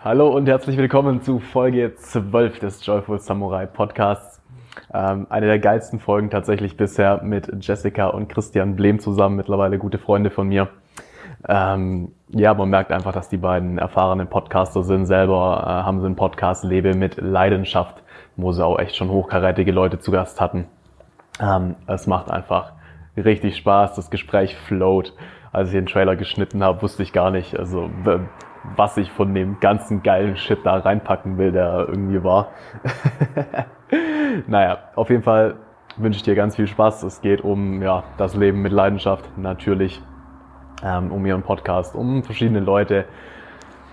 Hallo und herzlich willkommen zu Folge 12 des Joyful Samurai Podcasts. Ähm, eine der geilsten Folgen tatsächlich bisher mit Jessica und Christian Blehm zusammen, mittlerweile gute Freunde von mir. Ähm, ja, man merkt einfach, dass die beiden erfahrenen Podcaster sind. Selber äh, haben sie einen Podcast Lebe mit Leidenschaft, wo sie auch echt schon hochkarätige Leute zu Gast hatten. Ähm, es macht einfach richtig Spaß, das Gespräch float. Als ich den Trailer geschnitten habe, wusste ich gar nicht, also was ich von dem ganzen geilen Shit da reinpacken will, der irgendwie war. naja, auf jeden Fall wünsche ich dir ganz viel Spaß. Es geht um ja, das Leben mit Leidenschaft, natürlich, ähm, um ihren Podcast, um verschiedene Leute,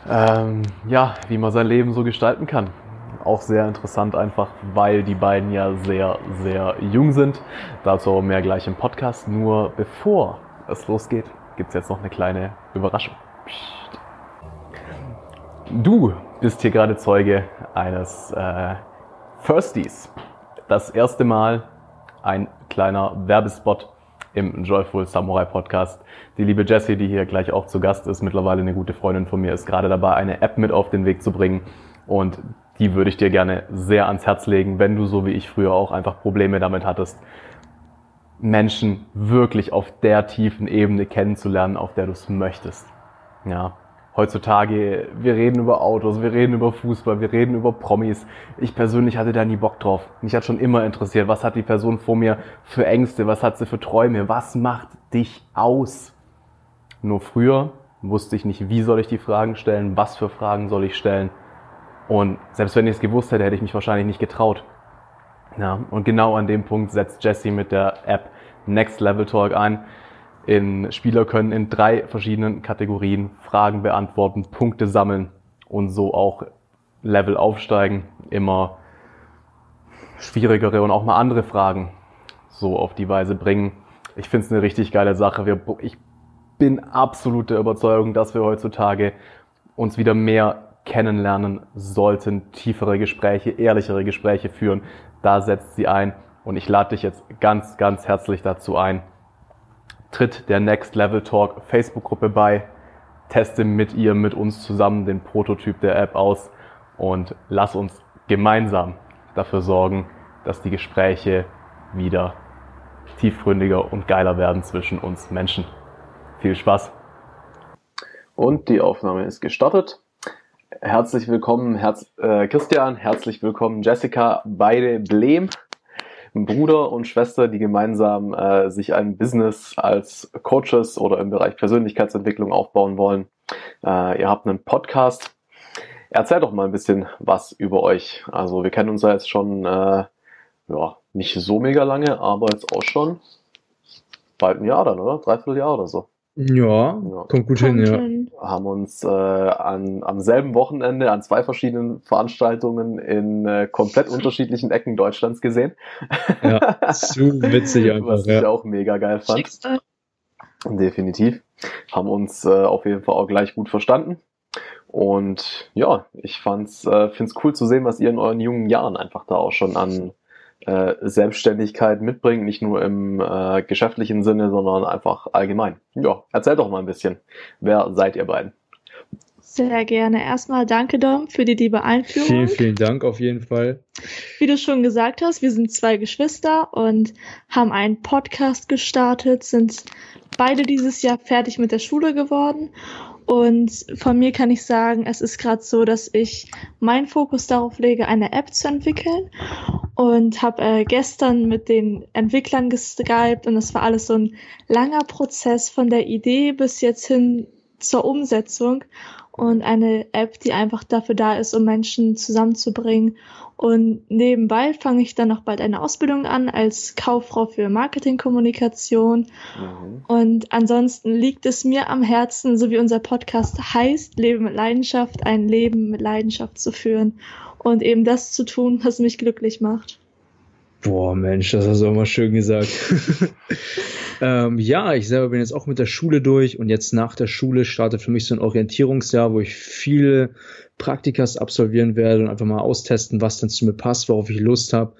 ähm, ja, wie man sein Leben so gestalten kann. Auch sehr interessant einfach, weil die beiden ja sehr, sehr jung sind. Dazu mehr gleich im Podcast. Nur bevor es losgeht, gibt es jetzt noch eine kleine Überraschung. Psst. Du bist hier gerade Zeuge eines äh, Firsties. Das erste Mal ein kleiner Werbespot im Joyful Samurai Podcast. Die liebe Jessie, die hier gleich auch zu Gast ist, mittlerweile eine gute Freundin von mir, ist gerade dabei, eine App mit auf den Weg zu bringen. Und die würde ich dir gerne sehr ans Herz legen, wenn du so wie ich früher auch einfach Probleme damit hattest, Menschen wirklich auf der tiefen Ebene kennenzulernen, auf der du es möchtest. Ja, heutzutage, wir reden über Autos, wir reden über Fußball, wir reden über Promis. Ich persönlich hatte da nie Bock drauf. Mich hat schon immer interessiert, was hat die Person vor mir für Ängste, was hat sie für Träume, was macht dich aus? Nur früher wusste ich nicht, wie soll ich die Fragen stellen, was für Fragen soll ich stellen. Und selbst wenn ich es gewusst hätte, hätte ich mich wahrscheinlich nicht getraut. Ja, und genau an dem Punkt setzt Jesse mit der App Next Level Talk ein in Spieler können in drei verschiedenen Kategorien Fragen beantworten, Punkte sammeln und so auch Level aufsteigen, immer schwierigere und auch mal andere Fragen so auf die Weise bringen. Ich finde es eine richtig geile Sache. Wir, ich bin absolut der Überzeugung, dass wir heutzutage uns wieder mehr kennenlernen sollten, tiefere Gespräche, ehrlichere Gespräche führen. Da setzt sie ein und ich lade dich jetzt ganz, ganz herzlich dazu ein, tritt der Next Level Talk Facebook-Gruppe bei, teste mit ihr, mit uns zusammen den Prototyp der App aus und lass uns gemeinsam dafür sorgen, dass die Gespräche wieder tiefgründiger und geiler werden zwischen uns Menschen. Viel Spaß! Und die Aufnahme ist gestartet. Herzlich willkommen, Herz, äh, Christian, herzlich willkommen, Jessica, beide Blem. Bruder und Schwester, die gemeinsam äh, sich ein Business als Coaches oder im Bereich Persönlichkeitsentwicklung aufbauen wollen. Äh, ihr habt einen Podcast. Erzählt doch mal ein bisschen was über euch. Also wir kennen uns ja jetzt schon äh, ja, nicht so mega lange, aber jetzt auch schon bald ein Jahr dann, oder? Dreiviertel Jahr oder so. Ja, ja. kommt gut kommt hin, ja. Hin. Haben uns äh, an, am selben Wochenende an zwei verschiedenen Veranstaltungen in äh, komplett unterschiedlichen Ecken Deutschlands gesehen. Ja, zu witzig einfach. Was ich auch mega geil fand. Schicksal. Definitiv. Haben uns äh, auf jeden Fall auch gleich gut verstanden. Und ja, ich fand's, äh, find's cool zu sehen, was ihr in euren jungen Jahren einfach da auch schon an äh, Selbstständigkeit mitbringen, nicht nur im äh, geschäftlichen Sinne, sondern einfach allgemein. Ja, erzählt doch mal ein bisschen. Wer seid ihr beiden? Sehr gerne. Erstmal danke, Dom, für die liebe Einführung. Vielen, vielen Dank auf jeden Fall. Wie du schon gesagt hast, wir sind zwei Geschwister und haben einen Podcast gestartet, sind beide dieses Jahr fertig mit der Schule geworden und von mir kann ich sagen, es ist gerade so, dass ich meinen Fokus darauf lege, eine App zu entwickeln und habe äh, gestern mit den Entwicklern geskypt und es war alles so ein langer Prozess von der Idee bis jetzt hin zur Umsetzung und eine App, die einfach dafür da ist, um Menschen zusammenzubringen. Und nebenbei fange ich dann noch bald eine Ausbildung an als Kauffrau für Marketingkommunikation. Mhm. Und ansonsten liegt es mir am Herzen, so wie unser Podcast heißt, Leben mit Leidenschaft, ein Leben mit Leidenschaft zu führen und eben das zu tun, was mich glücklich macht. Boah, Mensch, das hast du auch mal schön gesagt. ähm, ja, ich selber bin jetzt auch mit der Schule durch und jetzt nach der Schule startet für mich so ein Orientierungsjahr, wo ich viele Praktikas absolvieren werde und einfach mal austesten, was denn zu mir passt, worauf ich Lust habe,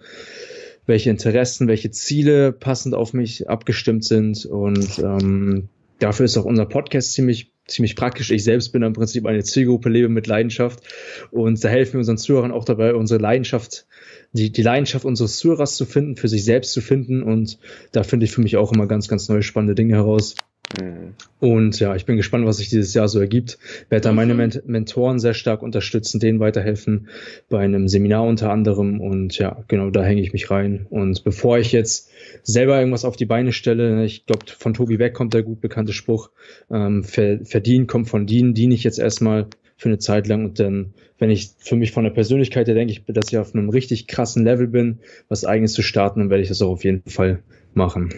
welche Interessen, welche Ziele passend auf mich abgestimmt sind und ähm, dafür ist auch unser Podcast ziemlich ziemlich praktisch. Ich selbst bin im Prinzip eine Zielgruppe, lebe mit Leidenschaft und da helfen wir unseren Zuhörern auch dabei, unsere Leidenschaft, die, die Leidenschaft unseres Zuhörers zu finden, für sich selbst zu finden und da finde ich für mich auch immer ganz, ganz neue spannende Dinge heraus. Mhm. Und ja, ich bin gespannt, was sich dieses Jahr so ergibt. Werde da meine mhm. Ment Mentoren sehr stark unterstützen, denen weiterhelfen, bei einem Seminar unter anderem. Und ja, genau, da hänge ich mich rein. Und bevor ich jetzt selber irgendwas auf die Beine stelle, ne, ich glaube, von Tobi weg kommt der gut bekannte Spruch, ähm, verdienen kommt von dienen, diene ich jetzt erstmal für eine Zeit lang und dann, wenn ich für mich von der Persönlichkeit her denke ich, dass ich auf einem richtig krassen Level bin, was eigenes zu starten, dann werde ich das auch auf jeden Fall machen.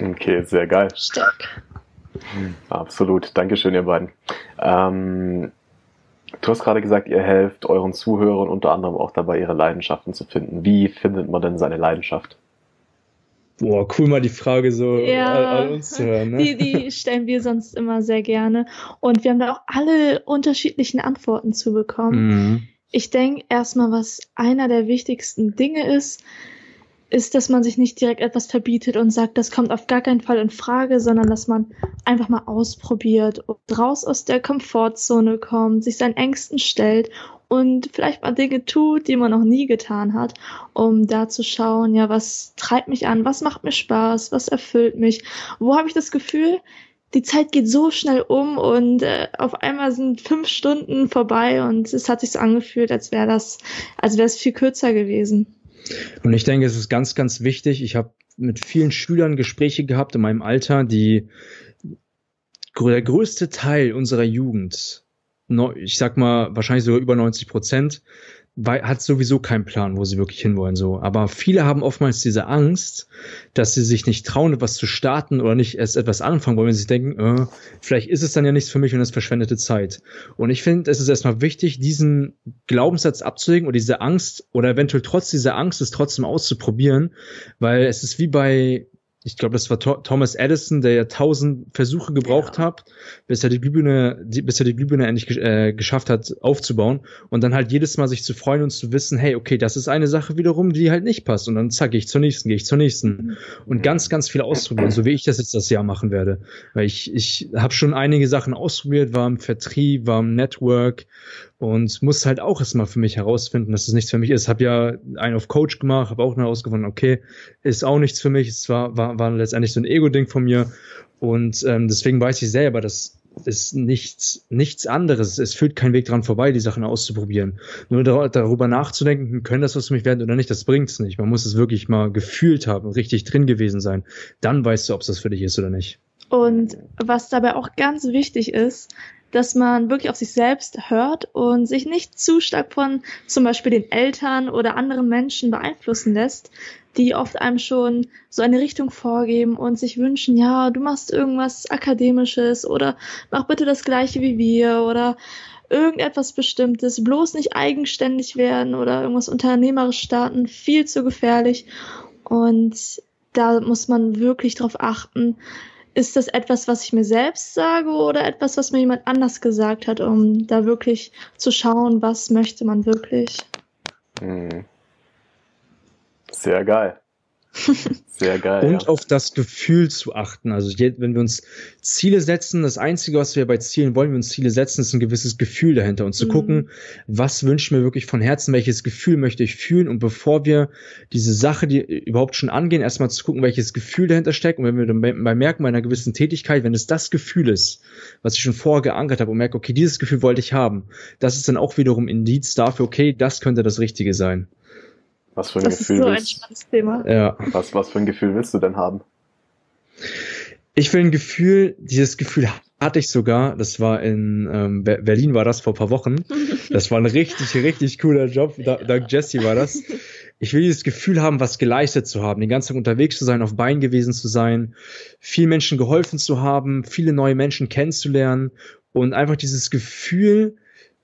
Okay, sehr geil. Stark. Absolut. Dankeschön, ihr beiden. Ähm, du hast gerade gesagt, ihr helft euren Zuhörern unter anderem auch dabei, ihre Leidenschaften zu finden. Wie findet man denn seine Leidenschaft? Boah, cool mal die Frage so ja, an, an, uns zu hören. Ne? Die, die stellen wir sonst immer sehr gerne. Und wir haben da auch alle unterschiedlichen Antworten zu bekommen. Mhm. Ich denke erstmal, was einer der wichtigsten Dinge ist, ist, dass man sich nicht direkt etwas verbietet und sagt, das kommt auf gar keinen Fall in Frage, sondern dass man einfach mal ausprobiert raus aus der Komfortzone kommt, sich seinen Ängsten stellt und vielleicht mal Dinge tut, die man noch nie getan hat, um da zu schauen, ja, was treibt mich an, was macht mir Spaß, was erfüllt mich, wo habe ich das Gefühl, die Zeit geht so schnell um und äh, auf einmal sind fünf Stunden vorbei und es hat sich so angefühlt, als wäre das, als wäre es viel kürzer gewesen. Und ich denke, es ist ganz, ganz wichtig. Ich habe mit vielen Schülern Gespräche gehabt in meinem Alter, die der größte Teil unserer Jugend, ich sag mal wahrscheinlich sogar über 90 Prozent, weil, hat sowieso keinen Plan, wo sie wirklich hinwollen, so. Aber viele haben oftmals diese Angst, dass sie sich nicht trauen, etwas zu starten oder nicht erst etwas anfangen wollen, wenn sie denken, äh, vielleicht ist es dann ja nichts für mich und es verschwendete Zeit. Und ich finde, es ist erstmal wichtig, diesen Glaubenssatz abzulegen oder diese Angst oder eventuell trotz dieser Angst es trotzdem auszuprobieren, weil es ist wie bei ich glaube, das war Thomas Edison, der ja tausend Versuche gebraucht ja. hat, bis er die Glühbirne, die, bis er die Glühbirne endlich äh, geschafft hat aufzubauen. Und dann halt jedes Mal sich zu freuen und zu wissen, hey, okay, das ist eine Sache wiederum, die halt nicht passt. Und dann zack, gehe ich zur nächsten, gehe ich zur nächsten. Und ganz, ganz viel ausprobieren, so wie ich das jetzt das Jahr machen werde, weil ich ich habe schon einige Sachen ausprobiert, war im Vertrieb, war im Network und muss halt auch erstmal für mich herausfinden, dass es nichts für mich ist. Habe ja einen auf Coach gemacht, habe auch herausgefunden, okay, ist auch nichts für mich. Es war, war, war letztendlich so ein Ego-Ding von mir. Und ähm, deswegen weiß ich selber, dass ist nichts, nichts anderes. Es führt kein Weg dran vorbei, die Sachen auszuprobieren. Nur dar darüber nachzudenken, können das was für mich werden oder nicht, das bringt's nicht. Man muss es wirklich mal gefühlt haben, richtig drin gewesen sein. Dann weißt du, ob es das für dich ist oder nicht. Und was dabei auch ganz wichtig ist, dass man wirklich auf sich selbst hört und sich nicht zu stark von zum Beispiel den Eltern oder anderen Menschen beeinflussen lässt, die oft einem schon so eine Richtung vorgeben und sich wünschen, ja, du machst irgendwas Akademisches oder mach bitte das gleiche wie wir oder irgendetwas Bestimmtes, bloß nicht eigenständig werden oder irgendwas unternehmerisch starten, viel zu gefährlich. Und da muss man wirklich drauf achten, ist das etwas, was ich mir selbst sage oder etwas, was mir jemand anders gesagt hat, um da wirklich zu schauen, was möchte man wirklich? Hm. Sehr geil. Sehr geil. Und ja. auf das Gefühl zu achten. Also wenn wir uns Ziele setzen, das Einzige, was wir bei Zielen wollen, wir uns Ziele setzen, ist ein gewisses Gefühl dahinter und zu mhm. gucken, was wünsche ich mir wirklich von Herzen, welches Gefühl möchte ich fühlen und bevor wir diese Sache, die überhaupt schon angehen, erstmal zu gucken, welches Gefühl dahinter steckt und wenn wir dann bei merken bei einer gewissen Tätigkeit, wenn es das Gefühl ist, was ich schon vorher geankert habe und merke, okay, dieses Gefühl wollte ich haben, das ist dann auch wiederum Indiz dafür, okay, das könnte das Richtige sein. Was für ein das Gefühl ist so ein spannendes Thema. Ja. Was, was für ein Gefühl willst du denn haben? Ich will ein Gefühl, dieses Gefühl hatte ich sogar, das war in ähm, Berlin war das vor paar Wochen. Das war ein richtig, richtig cooler Job. Dank Jesse war das. Ich will dieses Gefühl haben, was geleistet zu haben, den ganzen Tag unterwegs zu sein, auf Bein gewesen zu sein, vielen Menschen geholfen zu haben, viele neue Menschen kennenzulernen und einfach dieses Gefühl,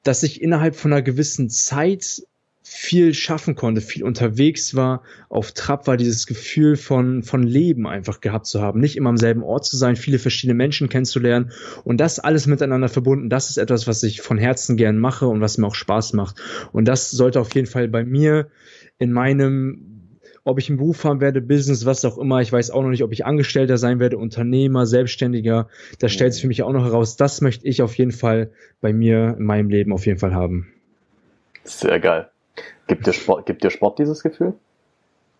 dass ich innerhalb von einer gewissen Zeit viel schaffen konnte, viel unterwegs war, auf Trab war, dieses Gefühl von, von Leben einfach gehabt zu haben, nicht immer am selben Ort zu sein, viele verschiedene Menschen kennenzulernen und das alles miteinander verbunden, das ist etwas, was ich von Herzen gern mache und was mir auch Spaß macht. Und das sollte auf jeden Fall bei mir in meinem ob ich einen Beruf haben werde, Business, was auch immer. Ich weiß auch noch nicht, ob ich Angestellter sein werde, Unternehmer, Selbstständiger. Da stellt sich für mich auch noch heraus. Das möchte ich auf jeden Fall bei mir in meinem Leben auf jeden Fall haben. Sehr geil. Gibt dir Sport, gibt dir Sport dieses Gefühl?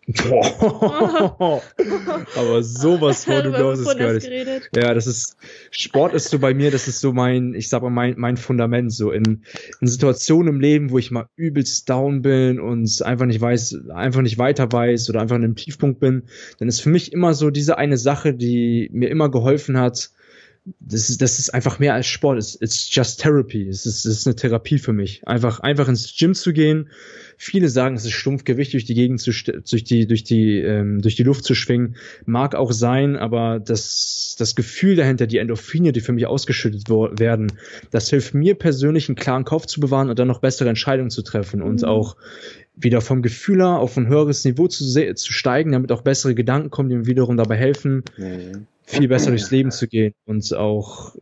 Boah. Aber sowas von, du glaubst es gar nicht. Ja, das ist, Sport ist so bei mir, das ist so mein, ich sag mal, mein, mein Fundament, so in, in Situationen im Leben, wo ich mal übelst down bin und einfach nicht weiß, einfach nicht weiter weiß oder einfach in einem Tiefpunkt bin, dann ist für mich immer so diese eine Sache, die mir immer geholfen hat, das ist, das ist einfach mehr als Sport. It's, it's just therapy. Es ist, es ist eine Therapie für mich. Einfach, einfach ins Gym zu gehen. Viele sagen, es ist Stumpfgewicht durch die Gegend zu, durch die, durch die, ähm, durch die Luft zu schwingen. Mag auch sein, aber das, das Gefühl dahinter, die Endorphine, die für mich ausgeschüttet werden, das hilft mir persönlich, einen klaren Kopf zu bewahren und dann noch bessere Entscheidungen zu treffen mhm. und auch wieder vom Gefühl her auf ein höheres Niveau zu, zu steigen, damit auch bessere Gedanken kommen, die mir wiederum dabei helfen, mhm viel besser durchs Leben zu gehen und auch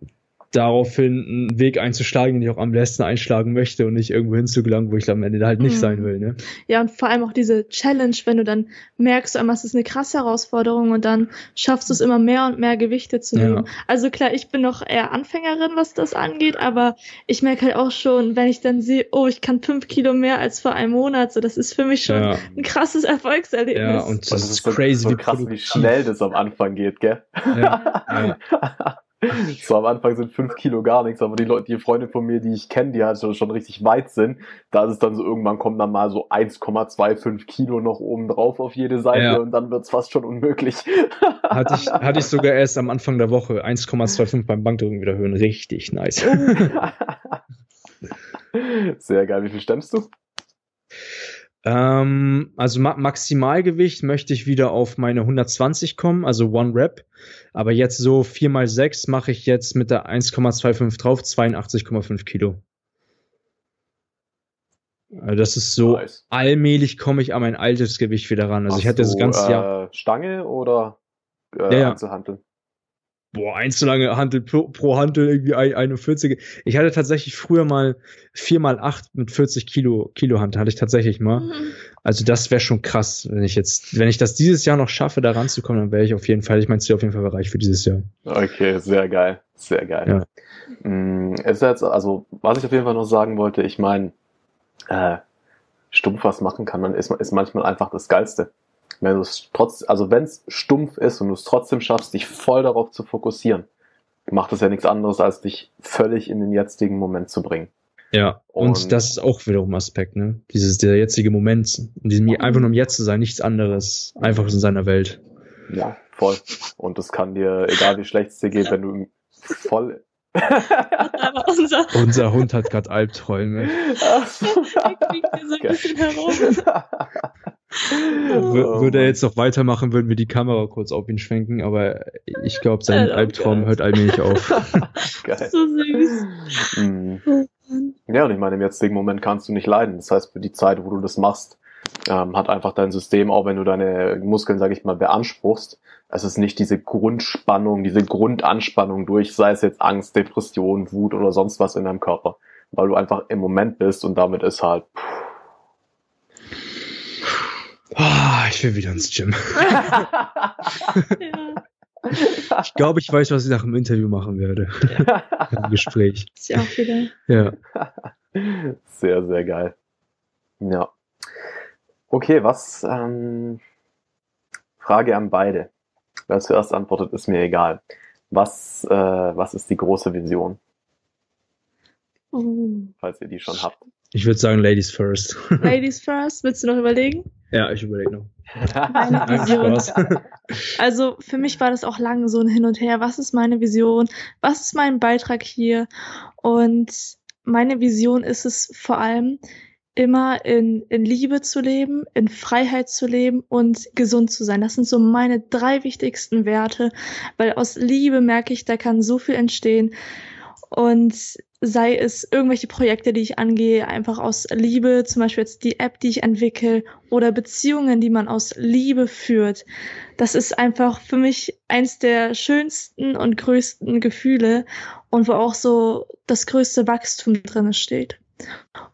daraufhin einen Weg einzuschlagen, den ich auch am besten einschlagen möchte und nicht irgendwo hinzugelangen, wo ich am Ende halt nicht mhm. sein will. Ne? Ja, und vor allem auch diese Challenge, wenn du dann merkst, einmal es ist eine krasse Herausforderung und dann schaffst du es immer mehr und mehr Gewichte zu nehmen. Ja. Also klar, ich bin noch eher Anfängerin, was das angeht, aber ich merke halt auch schon, wenn ich dann sehe, oh, ich kann fünf Kilo mehr als vor einem Monat, so das ist für mich schon ja. ein krasses Erfolgserlebnis. Ja, und das, das ist so crazy, so krass, wie schnell das am Anfang geht, gell? Ja. ja. So am Anfang sind fünf Kilo gar nichts, aber die Leute, die Freunde von mir, die ich kenne, die halt schon richtig weit sind, da ist es dann so, irgendwann kommen dann mal so 1,25 Kilo noch oben drauf auf jede Seite ja. und dann wird's fast schon unmöglich. Hatte ich, hatte ich sogar erst am Anfang der Woche 1,25 beim Bankdrücken wieder hören. Richtig nice. Sehr geil. Wie viel stemmst du? Ähm, also Ma Maximalgewicht möchte ich wieder auf meine 120 kommen, also One Rep. Aber jetzt so 4 mal 6 mache ich jetzt mit der 1,25 drauf, 82,5 Kilo. Also das ist so, nice. allmählich komme ich an mein altes Gewicht wieder ran. Also Hast ich hatte das ganze äh, Jahr. Stange oder äh, ja, Einzelhanteln? Boah, einzelne Handel pro, pro Handel irgendwie 41. Ich hatte tatsächlich früher mal 4 mal 8 mit 40 Kilo, Kilo Hand, hatte ich tatsächlich mal. Mhm. Also das wäre schon krass, wenn ich jetzt, wenn ich das dieses Jahr noch schaffe, da ranzukommen, dann wäre ich auf jeden Fall, ich meine, es auf jeden Fall bereit für dieses Jahr. Okay, sehr geil, sehr geil. Ja. Mm, ist jetzt, also, was ich auf jeden Fall noch sagen wollte, ich meine, äh, stumpf was machen kann man, ist, ist manchmal einfach das Geilste wenn du es trotz, also wenn es stumpf ist und du es trotzdem schaffst, dich voll darauf zu fokussieren, macht es ja nichts anderes, als dich völlig in den jetzigen Moment zu bringen. Ja, und, und das ist auch wiederum Aspekt, ne? Dieses, der jetzige Moment, in diesem einfach nur im Jetzt zu sein, nichts anderes, einfach in seiner Welt. Ja, voll. Und das kann dir, egal wie schlecht es dir geht, wenn du voll unser, unser, Hund hat gerade Albträume. er kriegt hier so ein bisschen herum. Oh, würde er jetzt noch weitermachen, würden wir die Kamera kurz auf ihn schwenken, aber ich glaube, sein ja, Albtraum geil. hört allmählich auf. geil. So süß. Mhm. Ja, und ich meine, im jetzigen Moment kannst du nicht leiden. Das heißt, für die Zeit, wo du das machst, ähm, hat einfach dein System, auch wenn du deine Muskeln, sage ich mal, beanspruchst, es ist nicht diese Grundspannung, diese Grundanspannung durch, sei es jetzt Angst, Depression, Wut oder sonst was in deinem Körper, weil du einfach im Moment bist und damit ist halt. Pff, Oh, ich will wieder ins Gym. ja. Ich glaube, ich weiß, was ich nach dem Interview machen werde. Ja. Im Gespräch. Ist ja auch wieder. Ja. Sehr, sehr geil. Ja. Okay, was, ähm, Frage an beide. Wer zuerst antwortet, ist mir egal. Was, äh, was ist die große Vision? Oh. Falls ihr die schon habt. Ich würde sagen, Ladies first. Ladies first, willst du noch überlegen? Ja, ich überlege noch. Meine Vision. Also für mich war das auch lange so ein Hin und Her. Was ist meine Vision? Was ist mein Beitrag hier? Und meine Vision ist es vor allem, immer in, in Liebe zu leben, in Freiheit zu leben und gesund zu sein. Das sind so meine drei wichtigsten Werte, weil aus Liebe merke ich, da kann so viel entstehen. Und sei es irgendwelche Projekte, die ich angehe, einfach aus Liebe, zum Beispiel jetzt die App, die ich entwickle, oder Beziehungen, die man aus Liebe führt. Das ist einfach für mich eins der schönsten und größten Gefühle und wo auch so das größte Wachstum drin steht.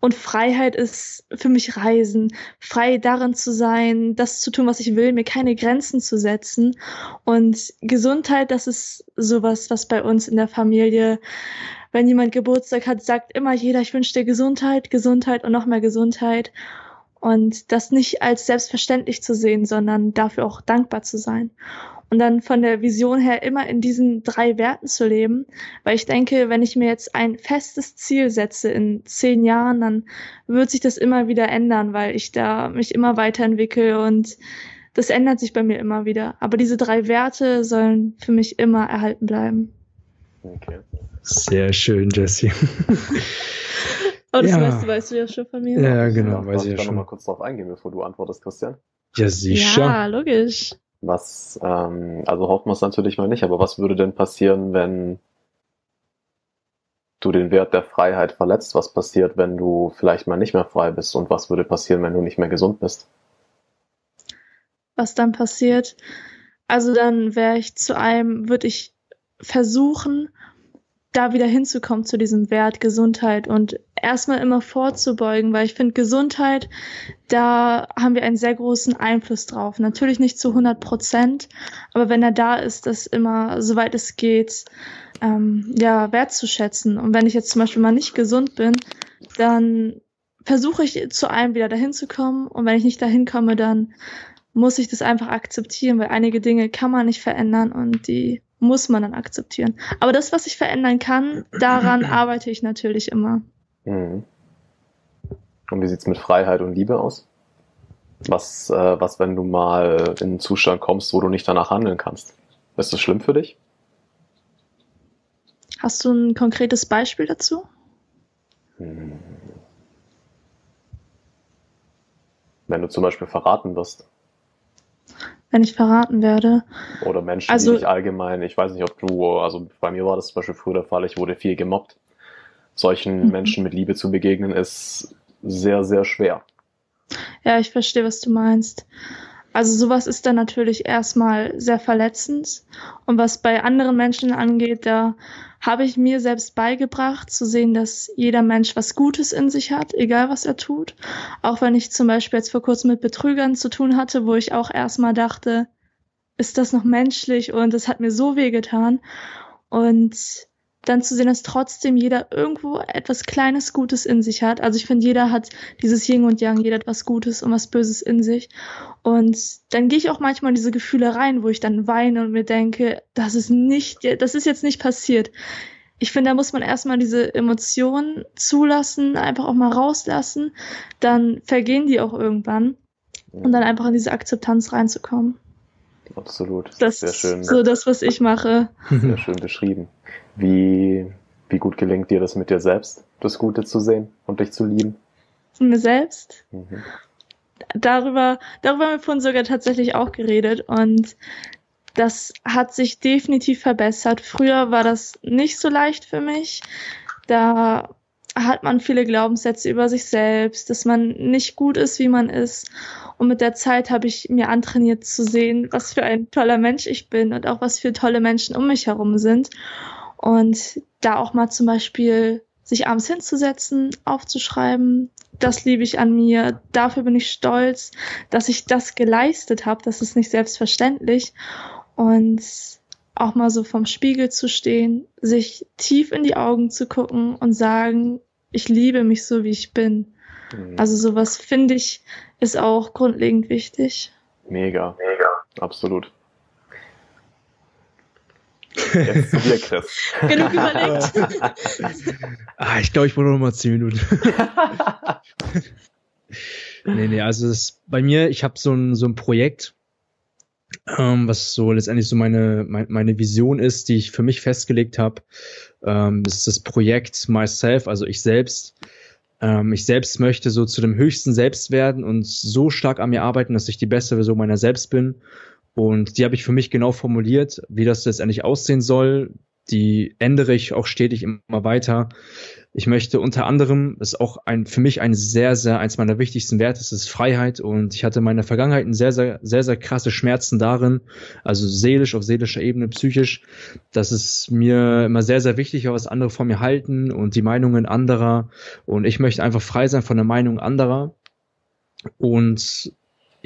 Und Freiheit ist für mich Reisen, frei darin zu sein, das zu tun, was ich will, mir keine Grenzen zu setzen. Und Gesundheit, das ist sowas, was bei uns in der Familie, wenn jemand Geburtstag hat, sagt immer jeder, ich wünsche dir Gesundheit, Gesundheit und noch mehr Gesundheit. Und das nicht als selbstverständlich zu sehen, sondern dafür auch dankbar zu sein und dann von der Vision her immer in diesen drei Werten zu leben. Weil ich denke, wenn ich mir jetzt ein festes Ziel setze in zehn Jahren, dann wird sich das immer wieder ändern, weil ich da mich immer weiterentwickle und das ändert sich bei mir immer wieder. Aber diese drei Werte sollen für mich immer erhalten bleiben. Okay. Sehr schön, Jesse. oh, das ja. weißt du, weißt du ja schon von mir. Ja, genau, ja, weiß ich ja schon. noch mal kurz darauf eingehen, bevor du antwortest, Christian. Ja, sicher. Ja, logisch. Was, ähm, also hoffen wir es natürlich mal nicht, aber was würde denn passieren, wenn du den Wert der Freiheit verletzt? Was passiert, wenn du vielleicht mal nicht mehr frei bist? Und was würde passieren, wenn du nicht mehr gesund bist? Was dann passiert? Also dann wäre ich zu einem, würde ich versuchen, da wieder hinzukommen zu diesem Wert Gesundheit und erstmal immer vorzubeugen, weil ich finde Gesundheit, da haben wir einen sehr großen Einfluss drauf. Natürlich nicht zu 100 Prozent, aber wenn er da ist, das immer, soweit es geht, ähm, ja, wertzuschätzen. Und wenn ich jetzt zum Beispiel mal nicht gesund bin, dann versuche ich zu einem wieder dahin zu kommen und wenn ich nicht dahin komme, dann muss ich das einfach akzeptieren, weil einige Dinge kann man nicht verändern und die muss man dann akzeptieren. Aber das, was ich verändern kann, daran arbeite ich natürlich immer. Mhm. Und wie sieht's mit Freiheit und Liebe aus? Was, äh, was, wenn du mal in einen Zustand kommst, wo du nicht danach handeln kannst? Ist das schlimm für dich? Hast du ein konkretes Beispiel dazu? Hm. Wenn du zum Beispiel verraten wirst wenn ich verraten werde. Oder Menschen, also, die dich allgemein, ich weiß nicht, ob du, also bei mir war das zum Beispiel früher der Fall, ich wurde viel gemobbt. Solchen mhm. Menschen mit Liebe zu begegnen, ist sehr, sehr schwer. Ja, ich verstehe, was du meinst. Also sowas ist dann natürlich erstmal sehr verletzend. Und was bei anderen Menschen angeht, da habe ich mir selbst beigebracht zu sehen, dass jeder Mensch was Gutes in sich hat, egal was er tut. Auch wenn ich zum Beispiel jetzt vor kurzem mit Betrügern zu tun hatte, wo ich auch erstmal dachte, ist das noch menschlich? Und es hat mir so weh getan. Und dann zu sehen, dass trotzdem jeder irgendwo etwas Kleines Gutes in sich hat. Also ich finde, jeder hat dieses Yin und Yang, jeder hat was Gutes und was Böses in sich. Und dann gehe ich auch manchmal in diese Gefühle rein, wo ich dann weine und mir denke, das ist nicht, das ist jetzt nicht passiert. Ich finde, da muss man erstmal diese Emotionen zulassen, einfach auch mal rauslassen. Dann vergehen die auch irgendwann. Und dann einfach in diese Akzeptanz reinzukommen. Absolut. Das ist sehr schön. So das, was ich mache. Sehr schön beschrieben. Wie, wie gut gelingt dir das mit dir selbst, das Gute zu sehen und dich zu lieben? Von mir selbst? Mhm. Darüber, darüber haben wir vorhin sogar tatsächlich auch geredet und das hat sich definitiv verbessert. Früher war das nicht so leicht für mich. Da hat man viele Glaubenssätze über sich selbst, dass man nicht gut ist, wie man ist. Und mit der Zeit habe ich mir antrainiert zu sehen, was für ein toller Mensch ich bin und auch was für tolle Menschen um mich herum sind. Und da auch mal zum Beispiel sich abends hinzusetzen, aufzuschreiben, das liebe ich an mir, dafür bin ich stolz, dass ich das geleistet habe, das ist nicht selbstverständlich. Und auch mal so vom Spiegel zu stehen, sich tief in die Augen zu gucken und sagen, ich liebe mich so, wie ich bin. Mhm. Also sowas finde ich ist auch grundlegend wichtig. Mega, mega, absolut. Jetzt zu dir, Chris. Genug überlegt. ah, ich glaube, ich brauche noch mal zehn Minuten. nee, nee, also das, bei mir, ich habe so ein, so ein Projekt, ähm, was so letztendlich so meine, meine, meine Vision ist, die ich für mich festgelegt habe. Ähm, ist das Projekt Myself, also ich selbst. Ähm, ich selbst möchte so zu dem höchsten Selbst werden und so stark an mir arbeiten, dass ich die beste Version meiner selbst bin und die habe ich für mich genau formuliert, wie das letztendlich aussehen soll. Die ändere ich auch stetig immer weiter. Ich möchte unter anderem, das ist auch ein, für mich ein sehr, sehr, eins meiner wichtigsten Werte, das ist Freiheit. Und ich hatte in meiner Vergangenheit sehr, sehr, sehr, sehr krasse Schmerzen darin, also seelisch, auf seelischer Ebene, psychisch, dass es mir immer sehr, sehr wichtig war, was andere von mir halten und die Meinungen anderer. Und ich möchte einfach frei sein von der Meinung anderer. Und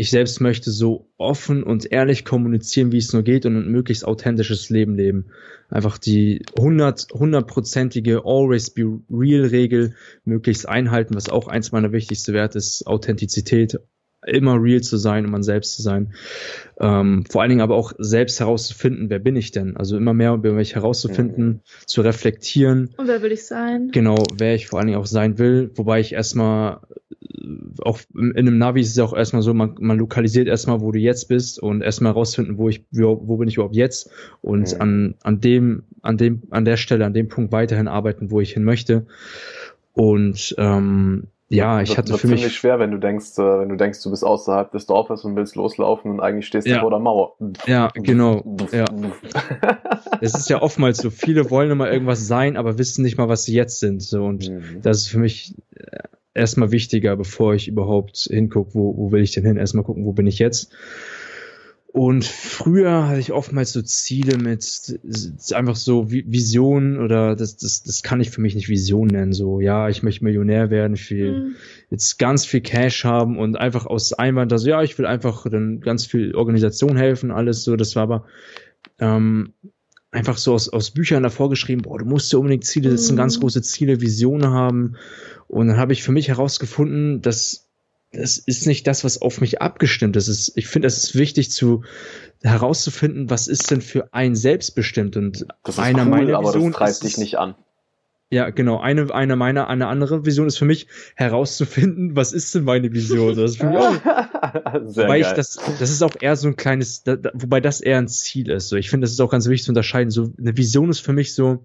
ich selbst möchte so offen und ehrlich kommunizieren, wie es nur geht und ein möglichst authentisches Leben leben. Einfach die 100, hundertprozentige Always Be Real Regel möglichst einhalten, was auch eins meiner wichtigsten Werte ist, Authentizität, immer real zu sein und man selbst zu sein. Ähm, vor allen Dingen aber auch selbst herauszufinden, wer bin ich denn? Also immer mehr über mich herauszufinden, mhm. zu reflektieren. Und wer will ich sein? Genau, wer ich vor allen Dingen auch sein will. Wobei ich erstmal auch in einem Navi ist es auch erstmal so, man, man lokalisiert erstmal, wo du jetzt bist und erstmal herausfinden, wo ich, wo, wo bin ich überhaupt jetzt und mhm. an, an dem, an dem, an der Stelle, an dem Punkt weiterhin arbeiten, wo ich hin möchte. Und ähm, ja, ich hatte wird für mich ziemlich schwer, wenn du denkst, äh, wenn du denkst, du bist außerhalb des Dorfes und willst loslaufen und eigentlich stehst du ja. vor der Mauer. Ja, genau. ja. Es ist ja oftmals so, viele wollen immer irgendwas sein, aber wissen nicht mal, was sie jetzt sind. So und mhm. das ist für mich äh, erstmal wichtiger, bevor ich überhaupt hingucke, wo, wo will ich denn hin? Erstmal gucken, wo bin ich jetzt? Und früher hatte ich oftmals so Ziele mit einfach so Visionen oder das, das, das kann ich für mich nicht Vision nennen. So, ja, ich möchte Millionär werden, ich will mhm. jetzt ganz viel Cash haben und einfach aus Einwand, also ja, ich will einfach dann ganz viel Organisation helfen, alles so. Das war aber ähm, einfach so aus, aus Büchern davor geschrieben, boah, du musst dir unbedingt Ziele setzen, mhm. ganz große Ziele, Visionen haben. Und dann habe ich für mich herausgefunden, dass das ist nicht das, was auf mich abgestimmt ist. ist ich finde, es ist wichtig zu herauszufinden, was ist denn für ein selbstbestimmt und das ist einer cool, meiner aber Vision das treibt dich nicht an. Ja, genau. Eine, eine meiner, eine andere Vision ist für mich herauszufinden, was ist denn meine Vision? Das ist für mich auch, Sehr wobei geil. ich das, das ist auch eher so ein kleines, da, da, wobei das eher ein Ziel ist. So, ich finde, das ist auch ganz wichtig zu unterscheiden. So, eine Vision ist für mich so,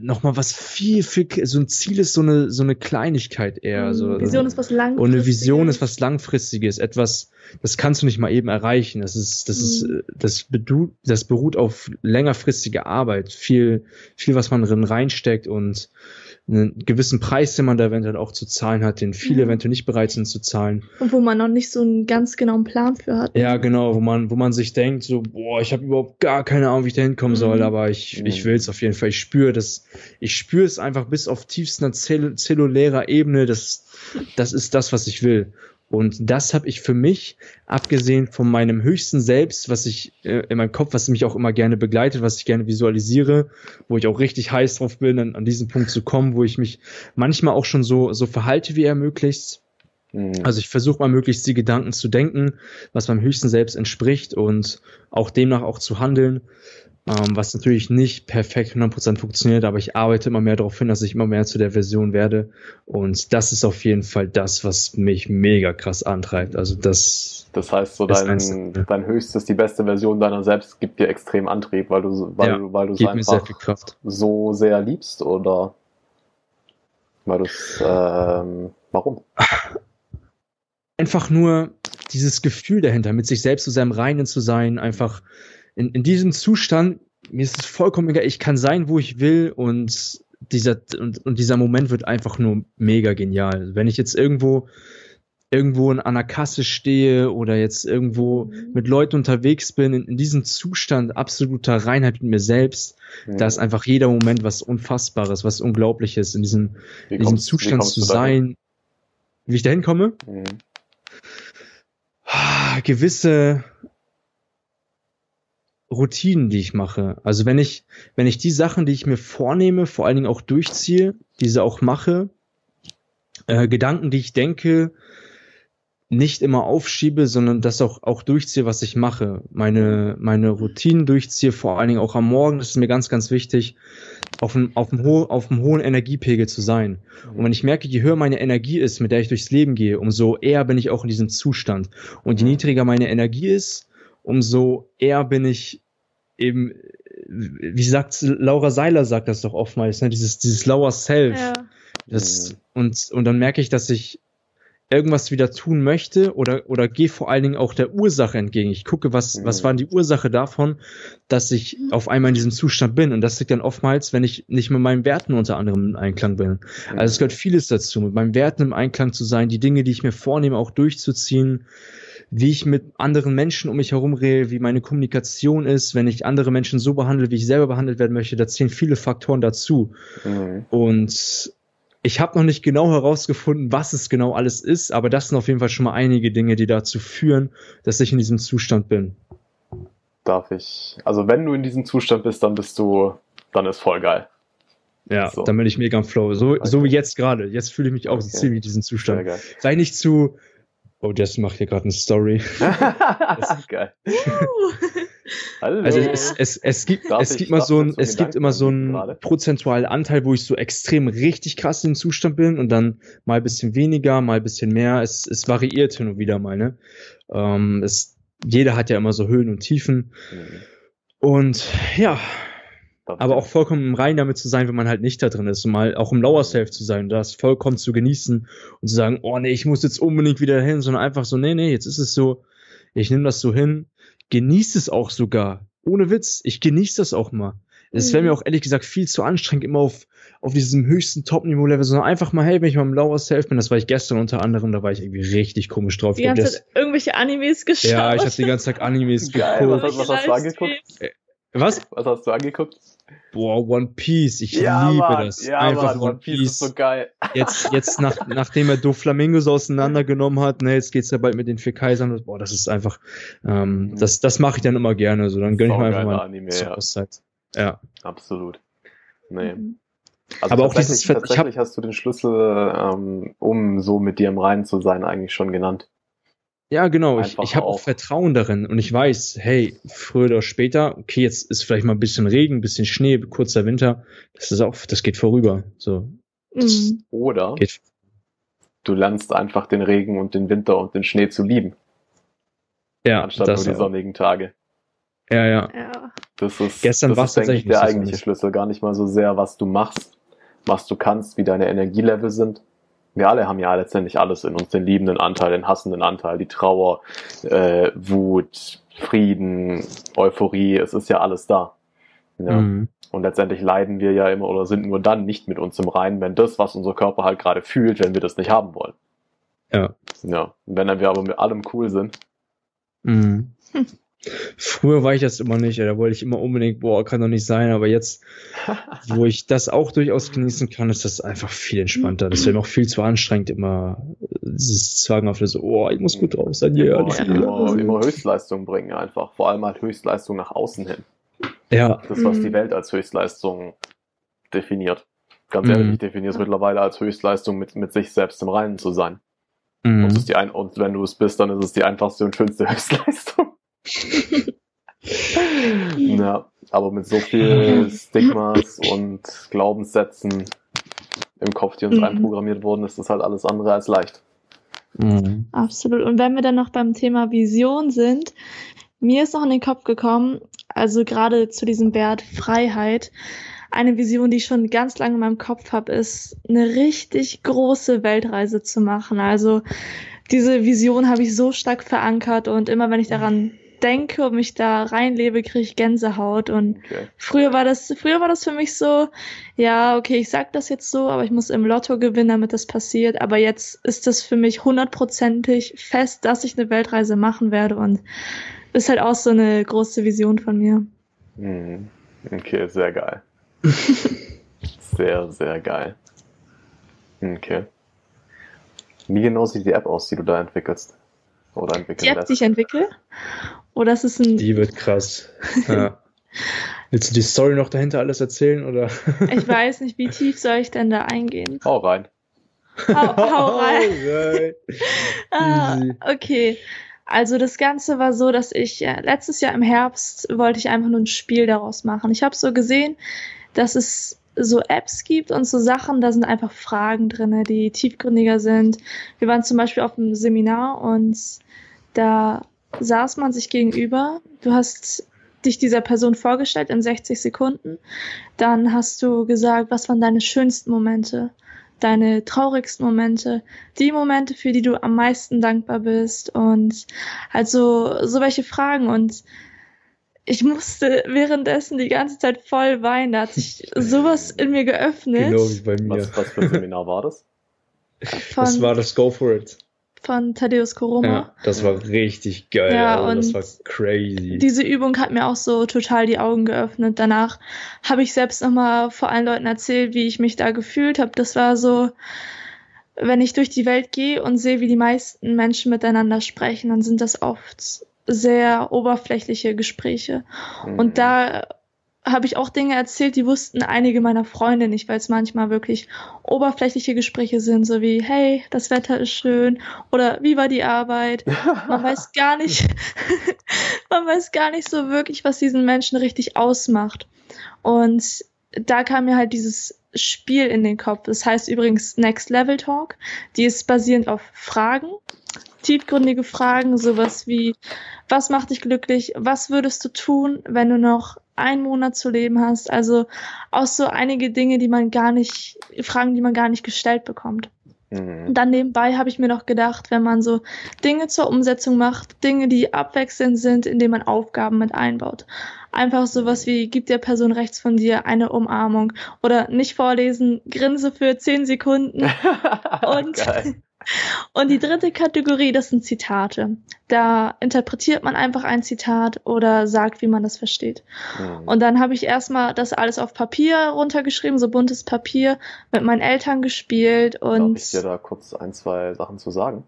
nochmal was viel, viel, so ein Ziel ist so eine, so eine Kleinigkeit eher. So, mhm. Vision ist was langfristiges. Und eine Vision ist was langfristiges, etwas, das kannst du nicht mal eben erreichen. Das ist, das ist, mhm. das, bedu das beruht auf längerfristige Arbeit, viel, viel, was man drin reinsteckt und einen gewissen Preis, den man da eventuell auch zu zahlen hat, den viele mhm. eventuell nicht bereit sind zu zahlen. Und wo man noch nicht so einen ganz genauen Plan für hat. Ja, genau, wo man, wo man sich denkt, so, boah, ich habe überhaupt gar keine Ahnung, wie ich da hinkommen mhm. soll, aber ich, mhm. ich will es auf jeden Fall. Ich spüre ich spüre es einfach bis auf tiefster zell zellulärer Ebene, das, das ist das, was ich will. Und das habe ich für mich, abgesehen von meinem höchsten Selbst, was ich äh, in meinem Kopf, was mich auch immer gerne begleitet, was ich gerne visualisiere, wo ich auch richtig heiß drauf bin, an, an diesen Punkt zu kommen, wo ich mich manchmal auch schon so, so verhalte wie er möglichst. Mhm. Also ich versuche mal möglichst die Gedanken zu denken, was meinem höchsten Selbst entspricht und auch demnach auch zu handeln ähm, was natürlich nicht perfekt 100% funktioniert, aber ich arbeite immer mehr darauf hin, dass ich immer mehr zu der Version werde und das ist auf jeden Fall das, was mich mega krass antreibt. Also das. Das heißt, so dein, dein höchstes, die beste Version deiner selbst gibt dir extrem Antrieb, weil du, weil ja, du, weil du es einfach so sehr liebst oder weil du es, ähm, warum? Einfach nur dieses Gefühl dahinter, mit sich selbst zu seinem Reinen zu sein, einfach in, in diesem Zustand, mir ist es vollkommen egal, ich kann sein, wo ich will und dieser, und, und dieser Moment wird einfach nur mega genial. Wenn ich jetzt irgendwo irgendwo an einer Kasse stehe oder jetzt irgendwo mhm. mit Leuten unterwegs bin, in, in diesem Zustand absoluter Reinheit mit mir selbst, mhm. da ist einfach jeder Moment was Unfassbares, was Unglaubliches, in diesem, in diesem Zustand zu sein. Wie ich da hinkomme? Mhm. Gewisse Routinen, die ich mache. Also wenn ich, wenn ich die Sachen, die ich mir vornehme, vor allen Dingen auch durchziehe, diese auch mache, äh, Gedanken, die ich denke, nicht immer aufschiebe, sondern das auch, auch durchziehe, was ich mache. Meine, meine Routinen durchziehe, vor allen Dingen auch am Morgen, das ist mir ganz, ganz wichtig, auf einem, auf einem, ho auf einem hohen Energiepegel zu sein. Und wenn ich merke, je höher meine Energie ist, mit der ich durchs Leben gehe, umso eher bin ich auch in diesem Zustand. Und je niedriger meine Energie ist, umso eher bin ich eben, wie sagt Laura Seiler sagt das doch oftmals, ne? dieses, dieses lower self. Ja. Das, und, und dann merke ich, dass ich irgendwas wieder tun möchte oder, oder gehe vor allen Dingen auch der Ursache entgegen. Ich gucke, was, mhm. was war die Ursache davon, dass ich auf einmal in diesem Zustand bin. Und das liegt dann oftmals, wenn ich nicht mit meinen Werten unter anderem im Einklang bin. Mhm. Also es gehört vieles dazu, mit meinen Werten im Einklang zu sein, die Dinge, die ich mir vornehme, auch durchzuziehen wie ich mit anderen Menschen um mich herum rede, wie meine Kommunikation ist, wenn ich andere Menschen so behandle, wie ich selber behandelt werden möchte, da zählen viele Faktoren dazu. Mhm. Und ich habe noch nicht genau herausgefunden, was es genau alles ist, aber das sind auf jeden Fall schon mal einige Dinge, die dazu führen, dass ich in diesem Zustand bin. Darf ich? Also wenn du in diesem Zustand bist, dann bist du, dann ist voll geil. Ja, so. dann bin ich mega im Flow. So, okay. so wie jetzt gerade. Jetzt fühle ich mich auch okay. so ziemlich in diesem Zustand. Sei nicht zu, oh, das macht hier gerade eine Story. geil. Hallo. Also es, es, es gibt, es gibt mal so ein, es gibt immer so einen prozentualen Anteil, wo ich so extrem richtig krass im Zustand bin und dann mal ein bisschen weniger, mal ein bisschen mehr. Es, es variiert hin und wieder mal, ne? Ähm, es, jeder hat ja immer so Höhen und Tiefen. Mhm. Und ja, aber auch vollkommen im Rein damit zu sein, wenn man halt nicht da drin ist und mal auch im Lower Self zu sein, das vollkommen zu genießen und zu sagen, oh nee, ich muss jetzt unbedingt wieder hin, sondern einfach so, nee, nee, jetzt ist es so, ich nehme das so hin, genieße es auch sogar. Ohne Witz, ich genieße das auch mal. Es wäre mir mhm. auch ehrlich gesagt viel zu anstrengend, immer auf, auf diesem höchsten Top-Niveau-Level, sondern einfach mal, hey, wenn ich mal im Lower Self bin, das war ich gestern unter anderem, da war ich irgendwie richtig komisch drauf. Die ganze Zeit irgendwelche Animes geschaut. Ja, ich habe die ganze Zeit Animes Geil, geguckt. Was, was hast du angeguckt? Äh, was? Was hast du angeguckt? Boah, One Piece, ich ja, liebe Mann, das. Ja, Einfach Mann, One, One Piece. ist so geil. Jetzt, jetzt nach, nachdem er Doflamingos auseinandergenommen hat, ne, jetzt geht's ja bald mit den vier Kaisern. Boah, das ist einfach, ähm, mhm. das, das mache ich dann immer gerne. So, dann gönn ich mir einfach mal Anime, ja. Auszeit. Ja. Absolut. Nee. Mhm. Also Aber auch dieses, tatsächlich hab, hast du den Schlüssel, ähm, um so mit dir im Reinen zu sein, eigentlich schon genannt. Ja, genau. Einfach ich, ich habe auch Vertrauen darin und ich weiß, hey, früher oder später, okay, jetzt ist vielleicht mal ein bisschen Regen, ein bisschen Schnee, kurzer Winter, das ist auch, das geht vorüber. So. Mhm. Oder geht. du lernst einfach den Regen und den Winter und den Schnee zu lieben. Ja, anstatt nur die auch. sonnigen Tage. Ja, ja. ja. Das ist, Gestern das ist tatsächlich der eigentliche Schlüssel, gar nicht mal so sehr, was du machst, was du kannst, wie deine Energielevel sind, wir alle haben ja letztendlich alles in uns, den liebenden Anteil, den hassenden Anteil, die Trauer, äh, Wut, Frieden, Euphorie, es ist ja alles da. Ja. Mhm. Und letztendlich leiden wir ja immer oder sind nur dann nicht mit uns im Reinen, wenn das, was unser Körper halt gerade fühlt, wenn wir das nicht haben wollen. Ja. Ja. Und wenn dann wir aber mit allem cool sind. Mhm. Früher war ich das immer nicht, da wollte ich immer unbedingt, boah, kann doch nicht sein, aber jetzt, wo ich das auch durchaus genießen kann, ist das einfach viel entspannter. Das wäre mir auch viel zu anstrengend, immer dieses Zwangshafte so, oh, ich muss gut drauf sein, ja. Immer, immer, immer Höchstleistung bringen einfach, vor allem halt Höchstleistung nach außen hin. Ja. Das, was die mhm. Welt als Höchstleistung definiert. Ganz ehrlich, mhm. ich definiere es mittlerweile als Höchstleistung, mit, mit sich selbst im Reinen zu sein. Mhm. Und, ist die ein und wenn du es bist, dann ist es die einfachste und schönste Höchstleistung. ja, aber mit so viel Stigmas und Glaubenssätzen im Kopf, die uns mhm. einprogrammiert wurden, ist das halt alles andere als leicht. Mhm. Absolut. Und wenn wir dann noch beim Thema Vision sind, mir ist noch in den Kopf gekommen, also gerade zu diesem Wert Freiheit, eine Vision, die ich schon ganz lange in meinem Kopf habe, ist eine richtig große Weltreise zu machen. Also diese Vision habe ich so stark verankert und immer wenn ich daran denke und mich da reinlebe, kriege ich Gänsehaut. Und okay. früher war das, früher war das für mich so, ja, okay, ich sag das jetzt so, aber ich muss im Lotto gewinnen, damit das passiert. Aber jetzt ist das für mich hundertprozentig fest, dass ich eine Weltreise machen werde und ist halt auch so eine große Vision von mir. Hm. Okay, sehr geil. sehr, sehr geil. Okay. Wie genau sieht die App aus, die du da entwickelst? Oder entwickeln die App, die ich entwickle? Oder ist es ein. Die wird krass. Ja. Willst du die Story noch dahinter alles erzählen? Oder? ich weiß nicht, wie tief soll ich denn da eingehen? Hau rein. Hau, hau rein. ah, okay. Also das Ganze war so, dass ich äh, letztes Jahr im Herbst wollte ich einfach nur ein Spiel daraus machen. Ich habe so gesehen, dass es so Apps gibt und so Sachen, da sind einfach Fragen drin, die tiefgründiger sind. Wir waren zum Beispiel auf einem Seminar und da saß man sich gegenüber. Du hast dich dieser Person vorgestellt in 60 Sekunden. Dann hast du gesagt, was waren deine schönsten Momente? deine traurigsten Momente, die Momente, für die du am meisten dankbar bist und also so welche Fragen und ich musste währenddessen die ganze Zeit voll weinen. Da hat sich sowas in mir geöffnet. Genau wie bei mir. Was, was für ein Seminar war das? Von, Das war das Go for It. Von Thaddeus Koroma. Ja, das war richtig geil. Ja, das und war crazy. Diese Übung hat mir auch so total die Augen geöffnet. Danach habe ich selbst nochmal vor allen Leuten erzählt, wie ich mich da gefühlt habe. Das war so, wenn ich durch die Welt gehe und sehe, wie die meisten Menschen miteinander sprechen, dann sind das oft sehr oberflächliche Gespräche. Mhm. Und da habe ich auch Dinge erzählt, die wussten einige meiner Freunde nicht, weil es manchmal wirklich oberflächliche Gespräche sind, so wie, hey, das Wetter ist schön oder wie war die Arbeit? Man weiß gar nicht, man weiß gar nicht so wirklich, was diesen Menschen richtig ausmacht. Und da kam mir halt dieses Spiel in den Kopf. Das heißt übrigens Next Level Talk. Die ist basierend auf Fragen, tiefgründige Fragen, sowas wie, was macht dich glücklich? Was würdest du tun, wenn du noch einen Monat zu leben hast? Also auch so einige Dinge, die man gar nicht, Fragen, die man gar nicht gestellt bekommt. Mhm. Dann nebenbei habe ich mir noch gedacht, wenn man so Dinge zur Umsetzung macht, Dinge, die abwechselnd sind, indem man Aufgaben mit einbaut. Einfach sowas wie, gib der Person rechts von dir eine Umarmung oder nicht vorlesen, grinse für zehn Sekunden. Und. Und die dritte Kategorie, das sind Zitate. Da interpretiert man einfach ein Zitat oder sagt, wie man das versteht. Mhm. Und dann habe ich erstmal das alles auf Papier runtergeschrieben, so buntes Papier, mit meinen Eltern gespielt Darf und ich dir da kurz ein, zwei Sachen zu sagen?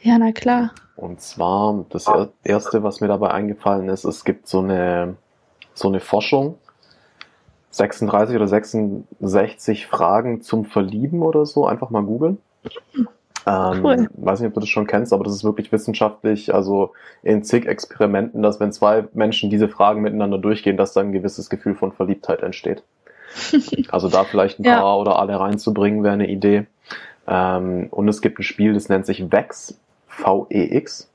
ja, na klar. Und zwar, das er- erste, was mir dabei eingefallen ist, es gibt so eine, so eine Forschung, 36 oder 66 Fragen zum Verlieben oder so, einfach mal googeln. Ähm, Cool. Weiß nicht, ob du das schon kennst, aber das ist wirklich wissenschaftlich, also in zig Experimenten, dass wenn zwei Menschen diese Fragen miteinander durchgehen, dass dann ein gewisses Gefühl von Verliebtheit entsteht. Also da vielleicht ein Ja. paar oder alle reinzubringen, wäre eine Idee. Ähm, und es gibt ein Spiel, das nennt sich VEX, V-E-X.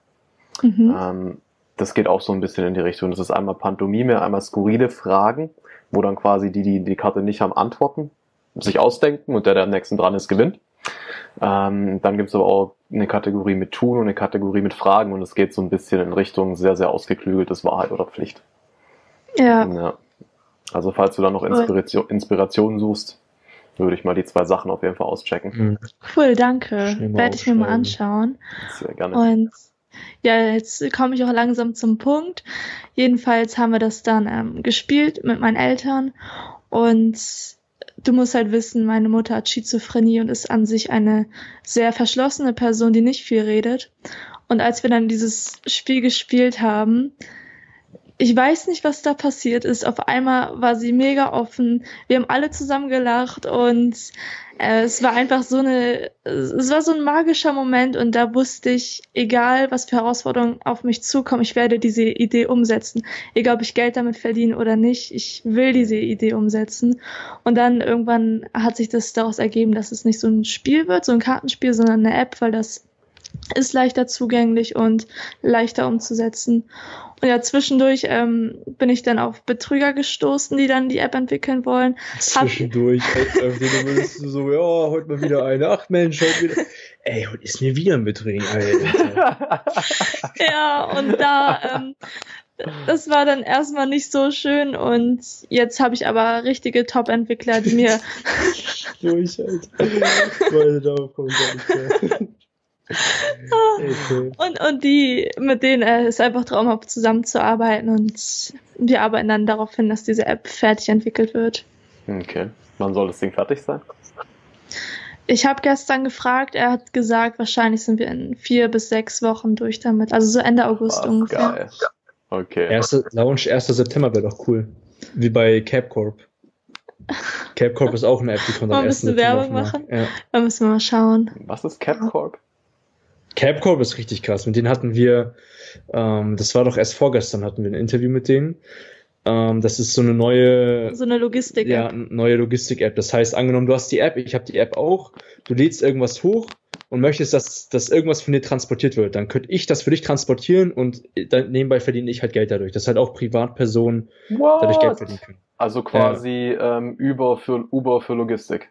Mhm. Ähm, das geht auch so ein bisschen in die Richtung. Das ist einmal Pantomime, einmal skurrile Fragen, wo dann quasi die, die die Karte nicht haben, antworten, sich ausdenken und der, der am nächsten dran ist, gewinnt. Ähm, dann gibt's aber auch eine Kategorie mit Tun und eine Kategorie mit Fragen und es geht so ein bisschen in Richtung sehr, sehr ausgeklügeltes Wahrheit oder Pflicht. Ja, Ja. Also falls du da noch Inspiration, Inspiration suchst, würde ich mal die zwei Sachen auf jeden Fall auschecken. Mhm. cool, danke. Werde ich mir mal anschauen. Sehr gerne. Und ja, jetzt komme ich auch langsam zum Punkt. Jedenfalls haben wir das dann ähm, gespielt mit meinen Eltern und du musst halt wissen, meine Mutter hat Schizophrenie und ist an sich eine sehr verschlossene Person, die nicht viel redet. Und als wir dann dieses Spiel gespielt haben, ich weiß nicht, was da passiert ist. Auf einmal war sie mega offen. Wir haben alle zusammen gelacht und äh, es war einfach so eine, es war so ein magischer Moment und da wusste ich, egal was für Herausforderungen auf mich zukommen, ich werde diese Idee umsetzen. Egal ob ich Geld damit verdiene oder nicht, ich will diese Idee umsetzen. Und dann irgendwann hat sich das daraus ergeben, dass es nicht so ein Spiel wird, so ein Kartenspiel, sondern eine App, weil das ist leichter zugänglich und leichter umzusetzen. Und ja, zwischendurch ähm, bin ich dann auf Betrüger gestoßen, die dann die App entwickeln wollen. Zwischendurch, Alter, du bist so, ja, heute mal wieder eine. Ach Mensch, heute wieder. Ey, heute ist mir wieder ein Betrügen, Alter. Ja, und da, ähm, das war dann erstmal nicht so schön und jetzt habe ich aber richtige Top-Entwickler, die mir, Durch, Alter. Meine Daumen kommen gar nicht mehr. Und, und die, mit denen äh, ist einfach traumhaft zusammenzuarbeiten und wir arbeiten dann darauf hin, dass diese App fertig entwickelt wird. Okay. Wann soll das Ding fertig sein? Ich habe gestern gefragt, er hat gesagt, wahrscheinlich sind wir in vier bis sechs Wochen durch damit. Also so Ende August Was, ungefähr. geil. Okay. Erste, Launch 1. September wäre doch cool. Wie bei CapCorp. CapCorp ist auch eine App, die kommt am Wollen wir 1. eine September Werbung Markt. Ja. Da müssen wir mal schauen. Was ist CapCorp? CapCorp ist richtig krass. Mit denen hatten wir, ähm, das war doch erst vorgestern, hatten wir ein Interview mit denen. Ähm, das ist so eine neue, So eine Logistik. ja, neue Logistik-App. Das heißt, angenommen, du hast die App, ich habe die App auch, du lädst irgendwas hoch und möchtest, dass, dass irgendwas von dir transportiert wird, dann könnte ich das für dich transportieren und dann nebenbei verdiene ich halt Geld dadurch. Das halt auch Privatpersonen dadurch Geld verdienen können. Also quasi ähm, Uber für Uber für Logistik.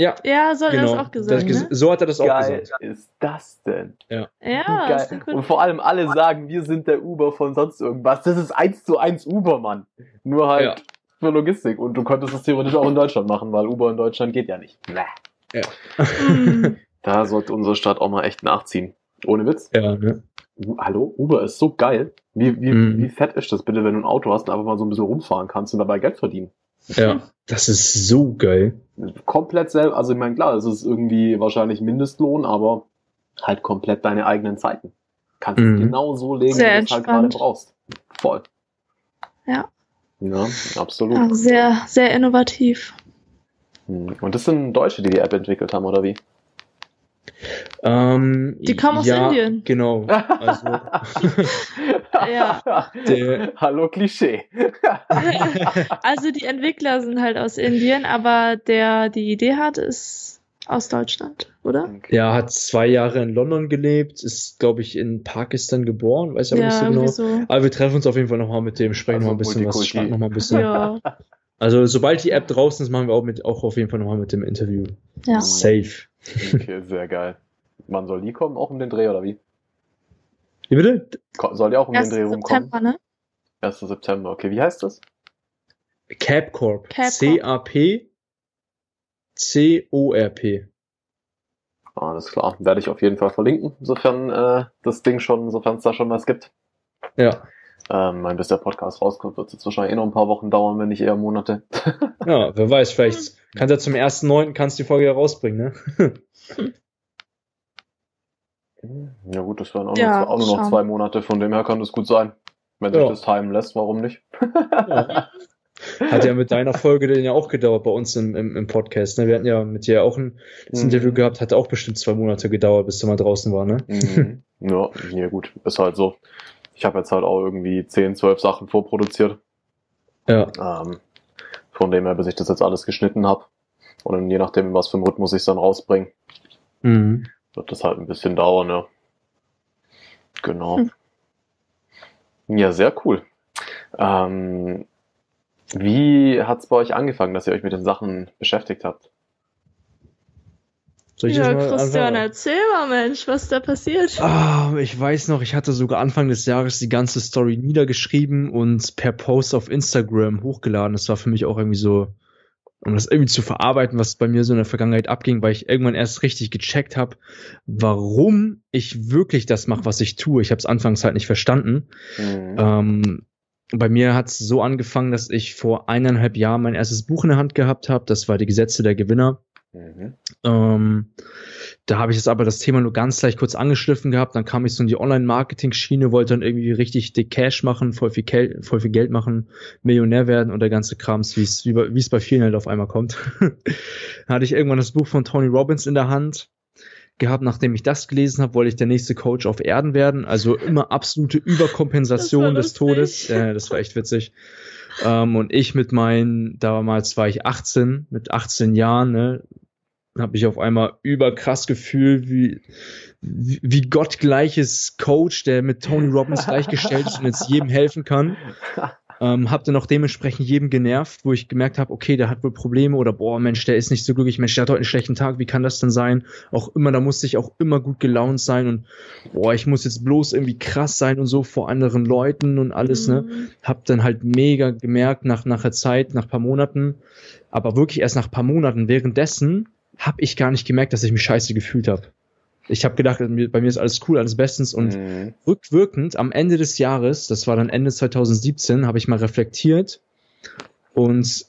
Ja, Ja, so hat er genau. das auch gesagt. Das- ne? So hat er das auch geil gesagt. ist das denn? Ja, Geil. ist eine Und vor allem alle sagen, wir sind der Uber von sonst irgendwas. Das ist eins zu eins Uber, Mann. Nur halt Ja. für Logistik. Und du könntest es theoretisch auch in Deutschland machen, weil Uber in Deutschland geht ja nicht. Bäh. Hm. Da sollte unsere Stadt auch mal echt nachziehen. Ohne Witz. Ja, ne? Hallo? Uber ist so geil. Wie, wie, Mhm. wie fett ist das bitte, wenn du ein Auto hast und einfach mal so ein bisschen rumfahren kannst und dabei Geld verdienen? Ja, das ist so geil. Komplett selber, also ich meine, klar, es ist irgendwie wahrscheinlich Mindestlohn, aber halt komplett deine eigenen Zeiten. Kannst Mhm. es genau so legen, Sehr wie du es halt gerade brauchst. Voll. Ja. Ja, absolut. Ja, sehr, sehr innovativ. Hm. Und das sind Deutsche, die die App entwickelt haben, oder wie? Ähm, Die kommen aus ja, Indien. Genau. Also, Ja. Der- Hallo Klischee. Also die Entwickler sind halt aus Indien, aber der die Idee hat, ist aus Deutschland, oder? ja, hat zwei Jahre in London gelebt, ist, glaube ich, in Pakistan geboren, weiß aber nicht so genau. so. Aber wir treffen uns auf jeden Fall nochmal mit dem, sprechen Also noch ein bisschen was, schnacken noch mal ein bisschen. Ja, Also, sobald die App draußen ist, machen wir auch, mit, auch auf jeden Fall nochmal mit dem Interview. ja. Safe. Okay, sehr geil. Wann soll die kommen? Auch um den Dreh, oder wie? Wie bitte? Soll die auch um den 1. Dreh rumkommen? September, ne? 1. September. Okay, wie heißt das? Capcorp. Capcorp. C-A-P C-O-R-P. Alles klar. Werde ich auf jeden Fall verlinken, sofern äh, das Ding schon, sofern es da schon was gibt. Ja. Ähm, mein, bis der Podcast rauskommt, wird es jetzt wahrscheinlich eh noch ein paar Wochen dauern, wenn nicht eher Monate. Ja, wer weiß, vielleicht kannst du ja zum 1.9. kannst du die Folge ja rausbringen, ne? Ja gut, das wären auch, Ja, nur, auch nur noch zwei Monate, von dem her kann das gut sein. Wenn sich Ja. das timen lässt, warum nicht? Ja. Hat ja mit deiner Folge denn ja auch gedauert bei uns im, im, im Podcast. Ne? Wir hatten ja mit dir auch ein das Mhm. Interview gehabt, hat auch bestimmt zwei Monate gedauert, bis du mal draußen war, ne? Mhm. ja, ja, gut, ist halt so. Ich habe jetzt halt auch irgendwie 10, 12 Sachen vorproduziert. Ja. Ähm, von dem her, bis ich das jetzt alles geschnitten habe. Und dann je nachdem, was für einen Rhythmus ich dann rausbringe, Mhm. Wird das halt ein bisschen dauern, ja. Genau. Hm. Ja, sehr cool. Ähm, wie hat's bei euch angefangen, dass ihr euch mit den Sachen beschäftigt habt? Soll ich Ja, mal Christian, anfangen? erzähl mal, Mensch, was da passiert. Ah, ich weiß noch, ich hatte sogar Anfang des Jahres die ganze Story niedergeschrieben und per Post auf Instagram hochgeladen. Das war für mich auch irgendwie so, um das irgendwie zu verarbeiten, was bei mir so in der Vergangenheit abging, weil ich irgendwann erst richtig gecheckt habe, warum ich wirklich das mache, was ich tue. Ich habe es anfangs halt nicht verstanden. Mhm. Ähm, bei mir hat es so angefangen, dass ich vor eineinhalb Jahren mein erstes Buch in der Hand gehabt habe. Das war die Gesetze der Gewinner. Mhm. Ähm, da habe ich jetzt aber das Thema nur ganz leicht kurz angeschliffen gehabt. Dann kam ich so in die Online-Marketing-Schiene, wollte dann irgendwie richtig dick Cash machen, voll viel, Kel voll viel Geld machen, Millionär werden und der ganze Krams, wie es wie es bei vielen halt auf einmal kommt. dann hatte ich irgendwann das Buch von Tony Robbins in der Hand gehabt. Nachdem ich das gelesen habe, wollte ich der nächste Coach auf Erden werden. Also immer absolute Überkompensation des Todes. Ja, das war echt witzig. Ähm, und ich mit meinen, damals war ich 18, mit 18 Jahren, ne, habe ich auf einmal überkrass gefühlt, wie, wie, gottgleiches Coach, der mit Tony Robbins gleichgestellt ist und jetzt jedem helfen kann. Ähm, hab dann auch dementsprechend jedem genervt, wo ich gemerkt habe, okay, der hat wohl Probleme oder boah, Mensch, der ist nicht so glücklich, Mensch, der hat heute einen schlechten Tag, wie kann das denn sein? Auch immer, da musste ich auch immer gut gelaunt sein und boah, ich muss jetzt bloß irgendwie krass sein und so vor anderen Leuten und alles, ne? Mhm. Hab dann halt mega gemerkt nach, nach der Zeit, nach paar Monaten, aber wirklich erst nach paar Monaten, währenddessen habe ich gar nicht gemerkt, dass ich mich scheiße gefühlt habe. Ich habe gedacht, bei mir ist alles cool, alles bestens und Mhm. rückwirkend am Ende des Jahres, das war dann Ende 2017, habe ich mal reflektiert und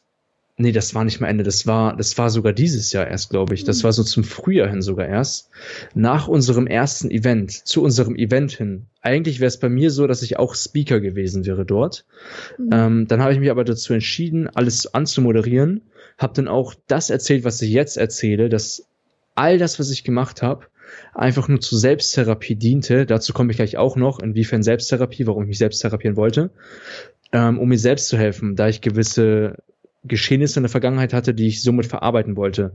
nee, das war nicht mal Ende, das war das war sogar dieses Jahr erst, glaube ich. Das war so zum Frühjahr hin sogar erst. Nach unserem ersten Event, zu unserem Event hin. Eigentlich wäre es bei mir so, dass ich auch Speaker gewesen wäre dort. Mhm. Ähm, dann habe ich mich aber dazu entschieden, alles anzumoderieren, habe dann auch das erzählt, was ich jetzt erzähle, dass all das, was ich gemacht habe, einfach nur zur Selbsttherapie diente. Dazu komme ich gleich auch noch, inwiefern Selbsttherapie, warum ich mich selbst therapieren wollte, ähm, um mir selbst zu helfen, da ich gewisse Geschehnisse in der Vergangenheit hatte, die ich somit verarbeiten wollte.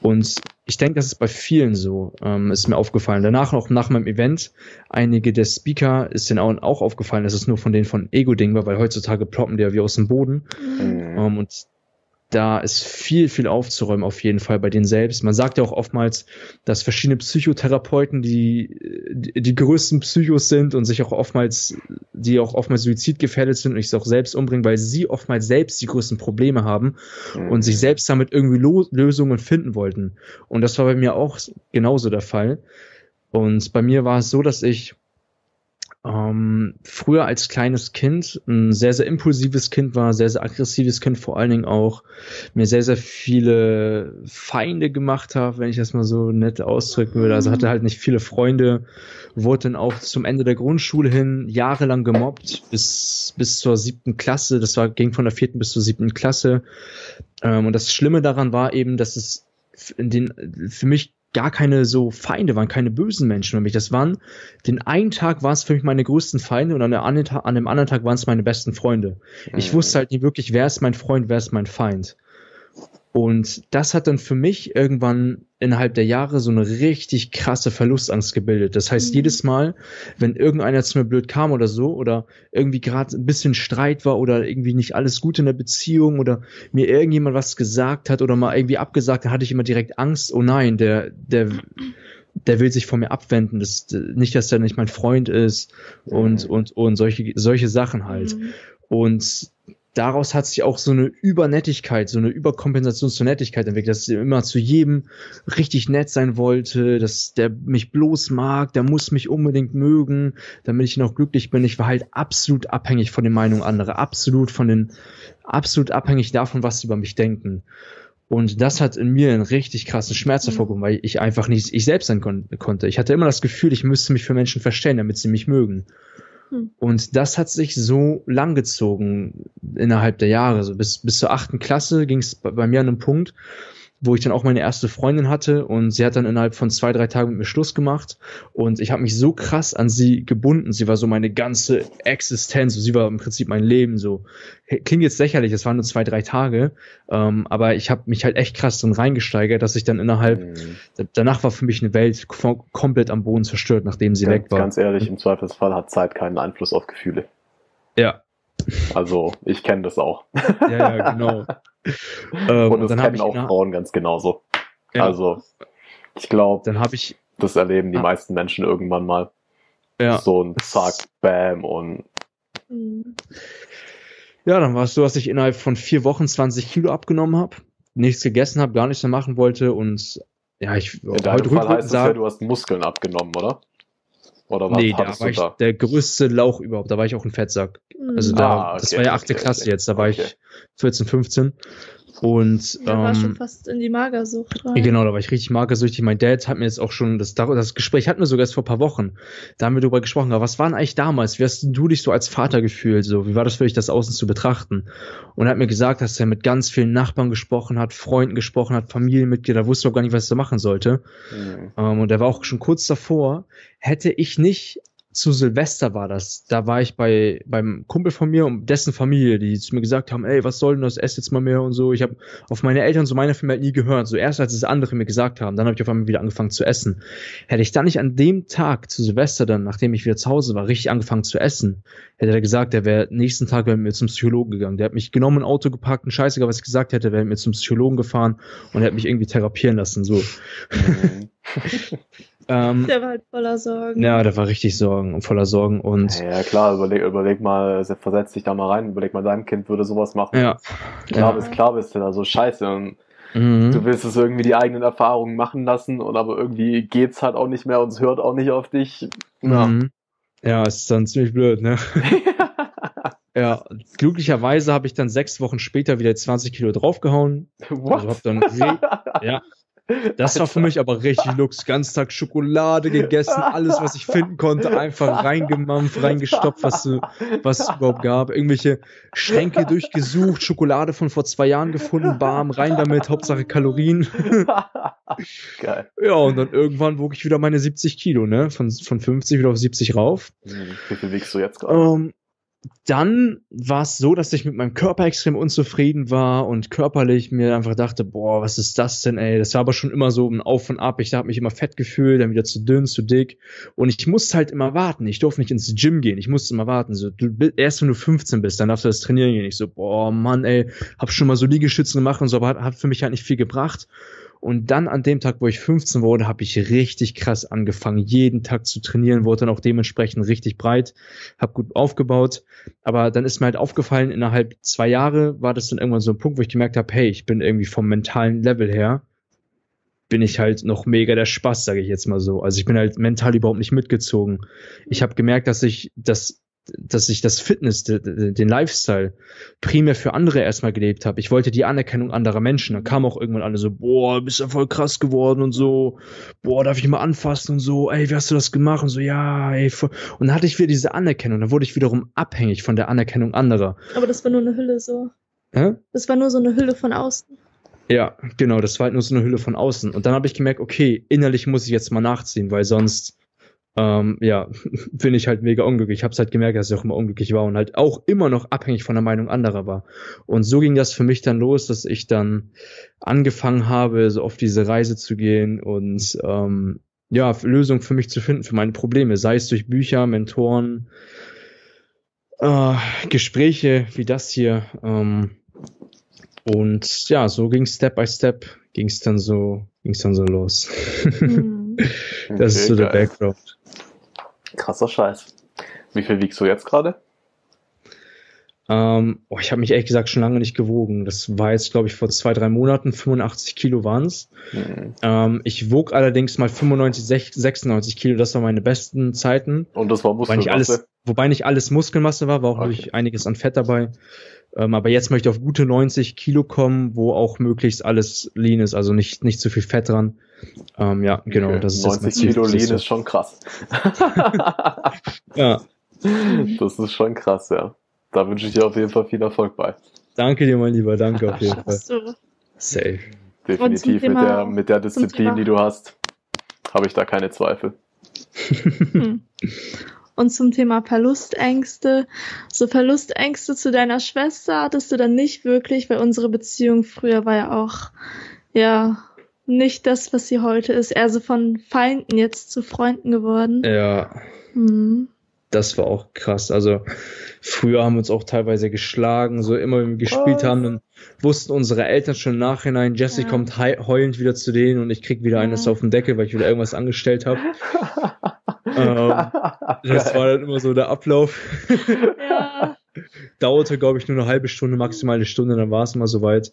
Und ich denke, das ist bei vielen so, ähm, ist mir aufgefallen. Danach auch nach meinem Event, einige der Speaker ist denen auch, auch aufgefallen, dass es nur von denen von Ego-Ding war, weil heutzutage ploppen die ja wie aus dem Boden. Mhm. Ähm, und da ist viel, viel aufzuräumen auf jeden Fall bei denen selbst. Man sagt ja auch oftmals, dass verschiedene Psychotherapeuten die, die, die größten Psychos sind und sich auch oftmals, die auch oftmals suizidgefährdet sind und sich auch selbst umbringen, weil sie oftmals selbst die größten Probleme haben mhm. und sich selbst damit irgendwie Lo Lösungen finden wollten. Und das war bei mir auch genauso der Fall. Und bei mir war es so, dass ich ähm, früher als kleines Kind ein sehr, sehr impulsives Kind war, sehr, sehr aggressives Kind, vor allen Dingen auch mir sehr, sehr viele Feinde gemacht habe, wenn ich das mal so nett ausdrücken würde. Also hatte halt nicht viele Freunde, wurde dann auch zum Ende der Grundschule hin jahrelang gemobbt, bis, bis zur siebten Klasse. Das war, ging von der vierten bis zur siebten Klasse. Ähm, und das Schlimme daran war eben, dass es in den, für mich gar keine so Feinde waren, keine bösen Menschen für mich. Das waren, den einen Tag waren es für mich meine größten Feinde und an, der anderen, an dem anderen Tag waren es meine besten Freunde. Ich mhm. wusste halt nie wirklich, wer ist mein Freund, wer ist mein Feind. Und das hat dann für mich irgendwann innerhalb der Jahre so eine richtig krasse Verlustangst gebildet. Das heißt, mhm. jedes Mal, wenn irgendeiner zu mir blöd kam oder so, oder irgendwie gerade ein bisschen Streit war oder irgendwie nicht alles gut in der Beziehung oder mir irgendjemand was gesagt hat oder mal irgendwie abgesagt, dann hatte ich immer direkt Angst, oh nein, der, der, der will sich von mir abwenden, das, nicht, dass der nicht mein Freund ist und, mhm. und, und solche, solche Sachen halt. Mhm. Und daraus hat sich auch so eine Übernettigkeit, so eine Überkompensation zur Nettigkeit entwickelt, dass er immer zu jedem richtig nett sein wollte, dass der mich bloß mag, der muss mich unbedingt mögen, damit ich noch glücklich bin. Ich war halt absolut abhängig von den Meinungen anderer, absolut von den, absolut abhängig davon, was sie über mich denken. Und das hat in mir einen richtig krassen Schmerz mhm. hervorgehoben, weil ich einfach nicht ich selbst sein kon konnte. Ich hatte immer das Gefühl, ich müsste mich für Menschen verstellen, damit sie mich mögen. Hm. Und das hat sich so lang gezogen innerhalb der Jahre. So bis, bis zur achten Klasse ging es bei, bei mir an einem Punkt, wo ich dann auch meine erste Freundin hatte und sie hat dann innerhalb von zwei, drei Tagen mit mir Schluss gemacht und ich habe mich so krass an sie gebunden. Sie war so meine ganze Existenz, sie war im Prinzip mein Leben so. Klingt jetzt lächerlich, es waren nur zwei, drei Tage, ähm, aber ich habe mich halt echt krass drin reingesteigert, dass ich dann innerhalb, mhm. danach war für mich eine Welt komplett am Boden zerstört, nachdem sie ganz, weg war. Ganz ehrlich, im Zweifelsfall hat Zeit keinen Einfluss auf Gefühle. Ja, also ich kenne das auch. Ja, ja, genau. ähm, und das kennen auch Frauen ganz genauso. Ja. Also ich glaube, dann habe ich das erleben die ah. meisten Menschen irgendwann mal. Ja. So ein Zack, Bam und ja, dann war es so, dass ich innerhalb von vier Wochen 20 Kilo abgenommen habe, nichts gegessen habe, gar nichts mehr machen wollte und ja, ich In deinem Fall heißt sagen, das ja, du hast Muskeln abgenommen, oder? Oder was nee, da war ich da? der größte Lauch überhaupt. Da war ich auch ein Fettsack. Also da, ah, okay, das war ja achte okay, Klasse okay. jetzt. Da war ich 14, 15. Und da ähm, war schon fast in die Magersucht rein. Genau, da war ich richtig magersüchtig. Mein Dad hat mir jetzt auch schon, das, das Gespräch hatten wir sogar erst vor ein paar Wochen. Da haben wir darüber gesprochen. Aber was war denn eigentlich damals? Wie hast du dich so als Vater gefühlt? So, wie war das für dich, das außen zu betrachten? Und er hat mir gesagt, dass er mit ganz vielen Nachbarn gesprochen hat, Freunden gesprochen hat, Familienmitglieder, wusste auch gar nicht, was er machen sollte. Mhm. Ähm, und er war auch schon kurz davor. Hätte ich nicht zu Silvester war das. Da war ich bei beim Kumpel von mir und dessen Familie, die zu mir gesagt haben, ey, was soll denn das? Ess jetzt mal mehr und so. Ich habe auf meine Eltern so meine Familie halt nie gehört. So erst als es andere mir gesagt haben, dann habe ich auf einmal wieder angefangen zu essen. Hätte ich dann nicht an dem Tag zu Silvester dann, nachdem ich wieder zu Hause war, richtig angefangen zu essen, hätte er gesagt, der wäre nächsten Tag wäre mit mir zum Psychologen gegangen. Der hat mich genommen, ein Auto gepackt, ein Scheißegal, was ich gesagt hätte, wäre mit mir zum Psychologen gefahren und er hat mich irgendwie therapieren lassen. So. Ähm, der war halt voller Sorgen. Ja, der war richtig Sorgen und voller Sorgen und. Ja, klar, überleg, überleg mal, versetz dich da mal rein, überleg mal, dein Kind würde sowas machen. Ja. Klar, ja. bist, klar bist du da so scheiße und mhm. du willst es irgendwie die eigenen Erfahrungen machen lassen und aber irgendwie geht's halt auch nicht mehr und es hört auch nicht auf dich. Ja. Mhm. Ja, ist dann ziemlich blöd, ne? Ja, glücklicherweise habe ich dann sechs Wochen später wieder 20 Kilo draufgehauen. What? Also hab dann, ja, das war für mich aber richtig Lux. Ganz Tag Schokolade gegessen, alles, was ich finden konnte, einfach reingemampft, reingestopft, was, was es überhaupt gab. Irgendwelche Schränke durchgesucht, Schokolade von vor zwei Jahren gefunden, warm, rein damit, Hauptsache Kalorien. Geil. Ja, und dann irgendwann wog ich wieder meine 70 Kilo, ne? Von, von 50 wieder auf 70 rauf. Hm, wie viel wiegst du jetzt gerade? Um, ähm, dann war es so, dass ich mit meinem Körper extrem unzufrieden war und körperlich mir einfach dachte, boah, was ist das denn, ey? Das war aber schon immer so ein Auf und Ab. Ich habe mich immer fett gefühlt, dann wieder zu dünn, zu dick. Und ich musste halt immer warten. Ich durfte nicht ins Gym gehen. Ich musste immer warten. So, du, erst wenn du 15 bist, dann darfst du das trainieren gehen. Ich so, boah, Mann, ey, hab schon mal so Liegestützen gemacht und so, aber hat, hat für mich halt nicht viel gebracht. Und dann an dem Tag, wo ich 15 wurde, habe ich richtig krass angefangen, jeden Tag zu trainieren, wurde dann auch dementsprechend richtig breit, habe gut aufgebaut. Aber dann ist mir halt aufgefallen, innerhalb zwei Jahre war das dann irgendwann so ein Punkt, wo ich gemerkt habe, hey, ich bin irgendwie vom mentalen Level her, bin ich halt noch mega der Spaß, sage ich jetzt mal so. Also ich bin halt mental überhaupt nicht mitgezogen. Ich habe gemerkt, dass ich das dass ich das Fitness, den Lifestyle primär für andere erstmal gelebt habe. Ich wollte die Anerkennung anderer Menschen. Dann kam auch irgendwann alle so, boah, bist ja voll krass geworden und so, boah, darf ich mal anfassen und so, ey, wie hast du das gemacht und so, ja, ey. Und dann hatte ich wieder diese Anerkennung. Dann wurde ich wiederum abhängig von der Anerkennung anderer. Aber das war nur eine Hülle so. Hä? Das war nur so eine Hülle von außen. Ja, genau, das war halt nur so eine Hülle von außen. Und dann habe ich gemerkt, okay, innerlich muss ich jetzt mal nachziehen, weil sonst ähm, ja, bin ich halt mega unglücklich. Ich habe halt gemerkt, dass ich auch immer unglücklich war und halt auch immer noch abhängig von der Meinung anderer war. Und so ging das für mich dann los, dass ich dann angefangen habe, so auf diese Reise zu gehen und ähm, ja, Lösungen für mich zu finden, für meine Probleme, sei es durch Bücher, Mentoren, äh, Gespräche wie das hier. Ähm, und ja, so ging Step by Step, ging es dann so, ging es dann so los. Mhm. das okay, ist so der Background. Krasser Scheiß. Wie viel wiegst du jetzt gerade? Ähm, oh, ich habe mich ehrlich gesagt schon lange nicht gewogen. Das war jetzt, glaube ich, vor zwei, drei Monaten. 85 Kilo waren's. Mhm. Ähm, ich wog allerdings mal 95, 96 Kilo. Das waren meine besten Zeiten. Und das war Muskelmasse? Wobei nicht alles, wobei nicht alles Muskelmasse war, war auch okay. natürlich einiges an Fett dabei. Ähm, aber jetzt möchte ich auf gute 90 Kilo kommen, wo auch möglichst alles lean ist, also nicht, nicht zu viel Fett dran. Ähm, ja, genau. Okay. Das ist 90 das Kilo lean ist schon krass. ja. Das ist schon krass, ja. Da wünsche ich dir auf jeden Fall viel Erfolg bei. Danke dir, mein Lieber, danke auf jeden Fall. So. Safe. Definitiv mit der, mit der Disziplin, die du hast, habe ich da keine Zweifel. Hm. Und zum Thema Verlustängste. So Verlustängste zu deiner Schwester hattest du dann nicht wirklich, weil unsere Beziehung früher war ja auch, ja, nicht das, was sie heute ist. Eher so von Feinden jetzt zu Freunden geworden. Ja. Hm. Das war auch krass. Also früher haben wir uns auch teilweise geschlagen, so immer wenn wir gespielt oh. haben, dann wussten unsere Eltern schon im Nachhinein, Jesse ja. kommt heulend wieder zu denen und ich krieg wieder ja. eines auf den Deckel, weil ich wieder irgendwas angestellt habe. ähm, das war dann immer so der Ablauf. ja. Dauerte, glaube ich, nur eine halbe Stunde, maximal eine Stunde, dann war es mal soweit.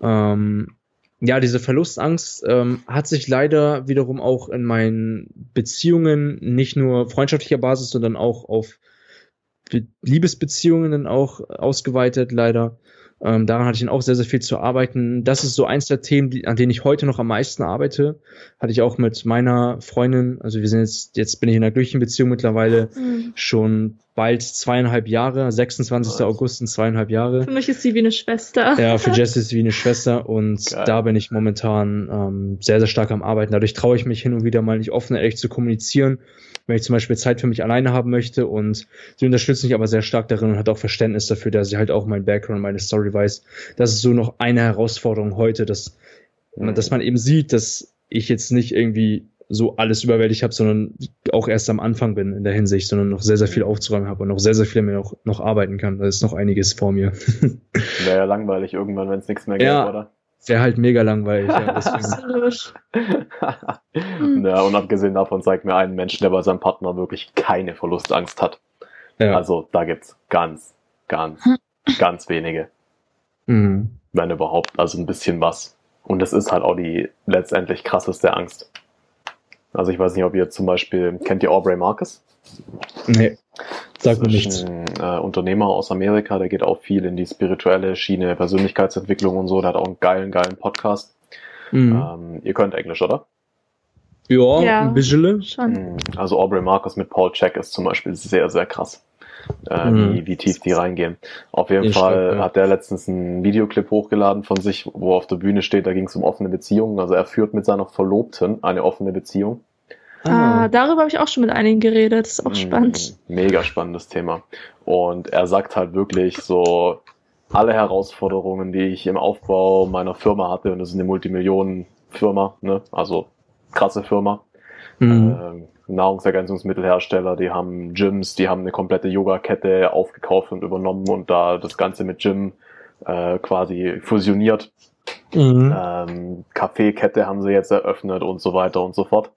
Ähm, ja, diese Verlustangst ähm, hat sich leider wiederum auch in meinen Beziehungen nicht nur freundschaftlicher Basis, sondern auch auf Liebesbeziehungen dann auch ausgeweitet, leider. Ähm, daran hatte ich dann auch sehr, sehr viel zu arbeiten. Das ist so eins der Themen, die, an denen ich heute noch am meisten arbeite. Hatte ich auch mit meiner Freundin, also wir sind jetzt, jetzt bin ich in einer glücklichen Beziehung mittlerweile mhm. schon bald zweieinhalb Jahre, 26. Oh. August sind zweieinhalb Jahre. Für mich ist sie wie eine Schwester. Ja, für Jess ist sie wie eine Schwester und Geil. da bin ich momentan ähm, sehr, sehr stark am Arbeiten. Dadurch traue ich mich hin und wieder mal nicht offen ehrlich zu kommunizieren wenn ich zum Beispiel Zeit für mich alleine haben möchte und sie unterstützt mich aber sehr stark darin und hat auch Verständnis dafür, dass sie halt auch mein Background, meine Story weiß. Das ist so noch eine Herausforderung heute, dass, mhm. dass man eben sieht, dass ich jetzt nicht irgendwie so alles überwältigt habe, sondern auch erst am Anfang bin in der Hinsicht, sondern noch sehr, sehr viel aufzuräumen habe und noch sehr, sehr viel mehr noch, noch arbeiten kann. Da ist noch einiges vor mir. Wäre ja langweilig irgendwann, wenn es nichts mehr ja, oder? Wäre halt mega langweilig. Ja, Absolut. ja, und abgesehen davon zeigt mir einen Menschen, der bei seinem Partner wirklich keine Verlustangst hat. Ja. Also da gibt's ganz, ganz, ganz wenige. Mhm. Wenn überhaupt, also ein bisschen was. Und das ist halt auch die letztendlich krasseste Angst. Also ich weiß nicht, ob ihr zum Beispiel, kennt ihr Aubrey Marcus? Nee. Sag mir nichts. Ein äh, Unternehmer aus Amerika, der geht auch viel in die spirituelle Schiene, Persönlichkeitsentwicklung und so. Der hat auch einen geilen, geilen Podcast. Mhm. Ähm, ihr könnt Englisch, oder? Ja, ja ein bisschen. Schon. Also Aubrey Marcus mit Paul Check ist zum Beispiel sehr, sehr krass. Äh, mhm. wie, wie tief die reingehen. Auf jeden ich Fall glaub, ja. hat der letztens einen Videoclip hochgeladen von sich, wo auf der Bühne steht, da ging es um offene Beziehungen. Also er führt mit seiner Verlobten eine offene Beziehung. Ah, darüber habe ich auch schon mit einigen geredet. Das ist auch Mm, spannend. Mega spannendes Thema. Und er sagt halt wirklich so, alle Herausforderungen, die ich im Aufbau meiner Firma hatte, und das ist eine Multimillionen-Firma, ne? also krasse Firma, Mhm. Nahrungsergänzungsmittelhersteller, die haben Gyms, die haben eine komplette Yoga-Kette aufgekauft und übernommen und da das Ganze mit Gym äh, quasi fusioniert. Mhm. Ähm, Kaffeekette haben sie jetzt eröffnet und so weiter und so fort.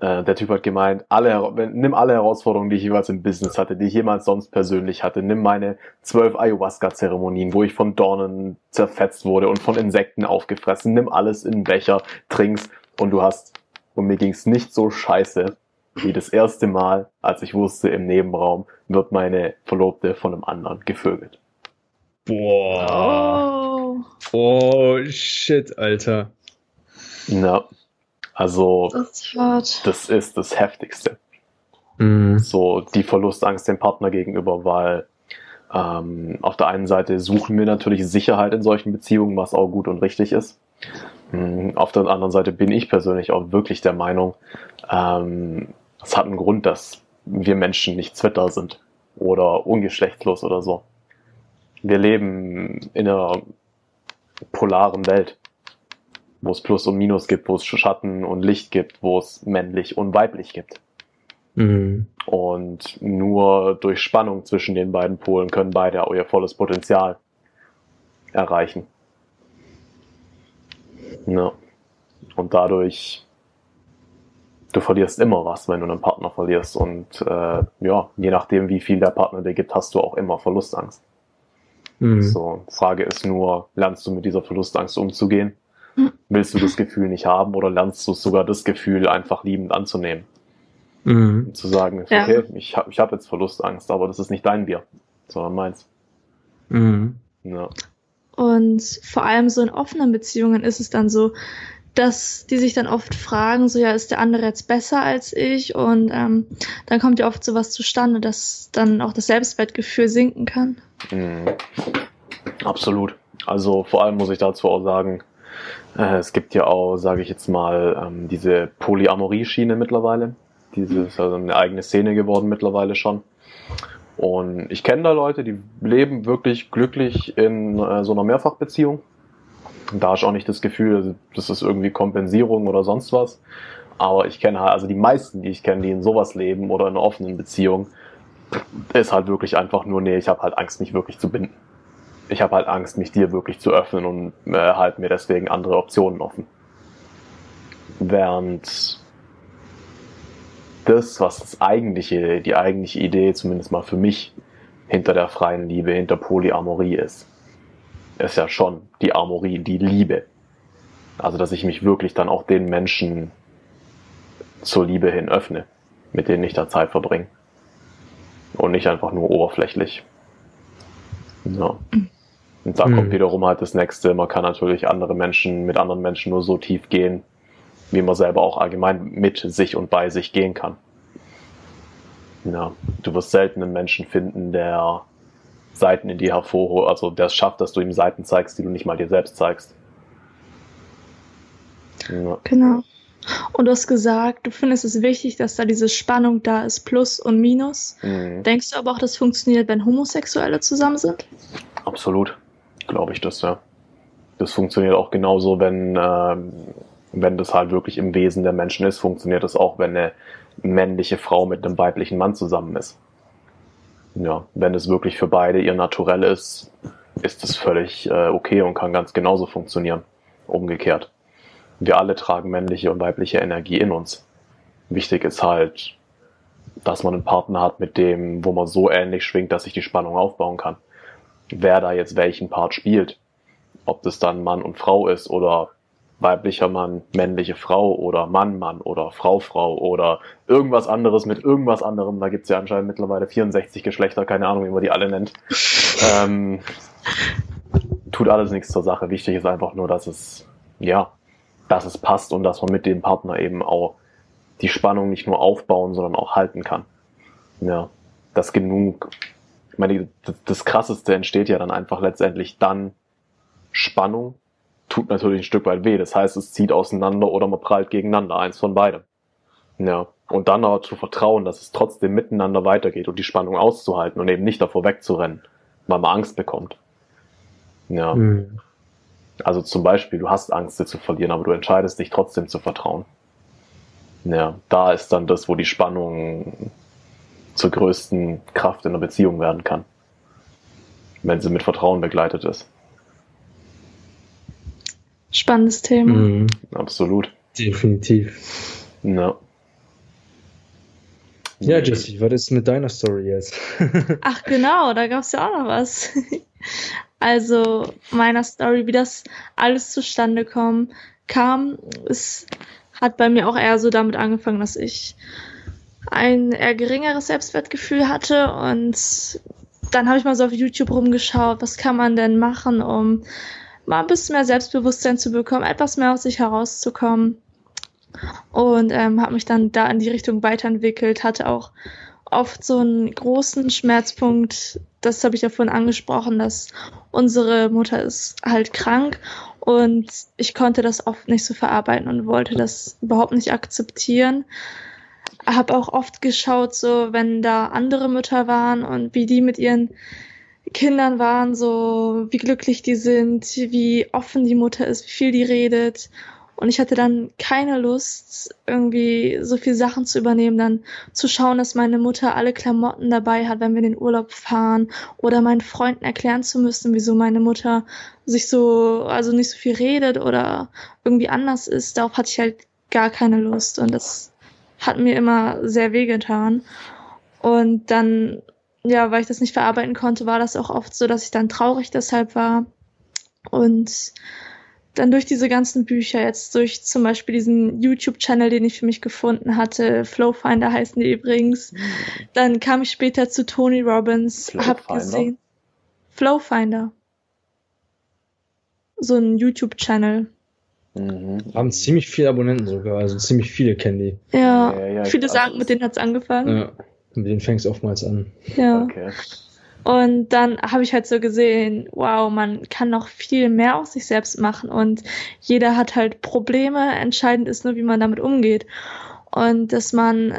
Äh, der Typ hat gemeint, alle, nimm alle Herausforderungen, die ich jeweils im Business hatte, die ich jemals sonst persönlich hatte. Nimm meine zwölf Ayahuasca-Zeremonien, wo ich von Dornen zerfetzt wurde und von Insekten aufgefressen. Nimm alles in Becher, trinkst und du hast, und mir ging's nicht so scheiße, wie das erste Mal, als ich wusste, im Nebenraum wird meine Verlobte von einem anderen gevögelt. Boah. Oh, Oh, shit, Alter. Ja. Also, das ist hart. das ist das Heftigste. Mhm. So die Verlustangst dem Partner gegenüber, weil ähm, auf der einen Seite suchen wir natürlich Sicherheit in solchen Beziehungen, was auch gut und richtig ist. Mm, Auf der anderen Seite bin ich persönlich auch wirklich der Meinung, ähm, es hat einen Grund, dass wir Menschen nicht Zwitter sind oder ungeschlechtslos oder so. Wir leben in einer polaren Welt, wo es Plus und Minus gibt, wo es Schatten und Licht gibt, wo es männlich und weiblich gibt. Mhm. Und nur durch Spannung zwischen den beiden Polen können beide auch ihr volles Potenzial erreichen. Ja. Und dadurch, du verlierst immer was, wenn du einen Partner verlierst. Und äh, ja, je nachdem, wie viel der Partner dir gibt, hast du auch immer Verlustangst. Mhm. So, Frage ist nur, lernst du mit dieser Verlustangst umzugehen? Willst du das Gefühl nicht haben oder lernst du sogar das Gefühl einfach liebend anzunehmen? Mhm. Zu sagen, Ja. okay, ich habe ich hab jetzt Verlustangst, aber das ist nicht dein Bier, sondern meins. Mhm. Ja. Und vor allem so in offenen Beziehungen ist es dann so, dass die sich dann oft fragen, so ja, ist der andere jetzt besser als ich? Und ähm, dann kommt ja oft sowas zustande, dass dann auch das Selbstwertgefühl sinken kann. Mhm. Absolut. Also vor allem muss ich dazu auch sagen, äh, es gibt ja auch, sage ich jetzt mal, ähm, diese Polyamorie-Schiene mittlerweile. Diese ist also eine eigene Szene geworden mittlerweile schon. Und ich kenne da Leute, die leben wirklich glücklich in äh, so einer Mehrfachbeziehung. Da ist auch nicht das Gefühl, das ist irgendwie Kompensierung oder sonst was. Aber ich kenne halt, also die meisten, die ich kenne, die in sowas leben oder in einer offenen Beziehung, ist halt wirklich einfach nur, nee, ich habe halt Angst, mich wirklich zu binden. Ich habe halt Angst, mich dir wirklich zu öffnen und äh, halte mir deswegen andere Optionen offen. Während das, was das eigentliche, die eigentliche Idee, zumindest mal für mich, hinter der freien Liebe, hinter Polyamorie ist, ist ja schon die Amorie, die Liebe. Also, dass ich mich wirklich dann auch den Menschen zur Liebe hin öffne, mit denen ich da Zeit verbringe. Und nicht einfach nur oberflächlich. Ja. Und da Mhm. kommt wiederum halt das nächste. Man kann natürlich andere Menschen, mit anderen Menschen nur so tief gehen, wie man selber auch allgemein mit sich und bei sich gehen kann. Ja, du wirst selten einen Menschen finden, der Seiten in dir hervorholt, also der es schafft, dass du ihm Seiten zeigst, die du nicht mal dir selbst zeigst. Ja. Genau. Und du hast gesagt, du findest es wichtig, dass da diese Spannung da ist, Plus und Minus. Mhm. Denkst du aber auch, das funktioniert, wenn Homosexuelle zusammen sind? Absolut, glaube ich das, ja. Das funktioniert auch genauso, wenn, ähm, wenn das halt wirklich im Wesen der Menschen ist, funktioniert das auch, wenn eine männliche Frau mit einem weiblichen Mann zusammen ist. Ja, wenn es wirklich für beide ihr Naturell ist, ist es völlig äh, okay und kann ganz genauso funktionieren. Umgekehrt. Wir alle tragen männliche und weibliche Energie in uns. Wichtig ist halt, dass man einen Partner hat, mit dem, wo man so ähnlich schwingt, dass sich die Spannung aufbauen kann wer da jetzt welchen Part spielt. Ob das dann Mann und Frau ist oder weiblicher Mann, männliche Frau oder Mann, Mann oder Frau, Frau oder irgendwas anderes mit irgendwas anderem. Da gibt's ja anscheinend mittlerweile 64 Geschlechter, keine Ahnung, wie man die alle nennt. ähm, tut alles nichts zur Sache. Wichtig ist einfach nur, dass es, ja, dass es passt und dass man mit dem Partner eben auch die Spannung nicht nur aufbauen, sondern auch halten kann. Ja, dass genug ich meine, das, das Krasseste entsteht ja dann einfach letztendlich dann Spannung, tut natürlich ein Stück weit weh. Das heißt, es zieht auseinander oder man prallt gegeneinander, eins von beidem. Ja. Und dann aber zu vertrauen, dass es trotzdem miteinander weitergeht und die Spannung auszuhalten und eben nicht davor wegzurennen, weil man Angst bekommt. Ja. Mhm. Also zum Beispiel, du hast Angst, sie zu verlieren, aber du entscheidest dich trotzdem zu vertrauen. Ja, da ist dann das, wo die Spannung zur größten Kraft in der Beziehung werden kann. Wenn sie mit Vertrauen begleitet ist. Spannendes Thema. Mhm. Absolut. Definitiv. Ja. Ja, Jesse, was ist mit deiner Story jetzt? Ach genau, da gab es ja auch noch was. Also meiner Story, wie das alles zustande kam, kam, es hat bei mir auch eher so damit angefangen, dass ich ein eher geringeres Selbstwertgefühl hatte und dann habe ich mal so auf YouTube rumgeschaut, was kann man denn machen, um mal ein bisschen mehr Selbstbewusstsein zu bekommen, etwas mehr aus sich herauszukommen und ähm, habe mich dann da in die Richtung weiterentwickelt, hatte auch oft so einen großen Schmerzpunkt, das habe ich ja vorhin angesprochen, dass unsere Mutter ist halt krank und ich konnte das oft nicht so verarbeiten und wollte das überhaupt nicht akzeptieren. Habe auch oft geschaut, so wenn da andere Mütter waren und wie die mit ihren Kindern waren, so wie glücklich die sind, wie offen die Mutter ist, wie viel die redet und ich hatte dann keine Lust, irgendwie so viel Sachen zu übernehmen, dann zu schauen, dass meine Mutter alle Klamotten dabei hat, wenn wir in den Urlaub fahren oder meinen Freunden erklären zu müssen, wieso meine Mutter sich so, also nicht so viel redet oder irgendwie anders ist. Darauf hatte ich halt gar keine Lust und das hat mir immer sehr wehgetan. Und dann, ja, weil ich das nicht verarbeiten konnte, war das auch oft so, dass ich dann traurig deshalb war und dann durch diese ganzen Bücher, jetzt durch zum Beispiel diesen YouTube-Channel, den ich für mich gefunden hatte, Flowfinder heißen die übrigens, dann kam ich später zu Tony Robbins, hab gesehen. Flowfinder. So ein YouTube-Channel. Mhm. Haben ziemlich viele Abonnenten sogar, also ziemlich viele kennen die. Ja, ja, ja viele sagen, mit denen hat's angefangen. Ja, mit denen fängst oftmals an. Ja. Okay. Und dann habe ich halt so gesehen, wow, man kann noch viel mehr aus sich selbst machen und jeder hat halt Probleme. Entscheidend ist nur, wie man damit umgeht. Und dass man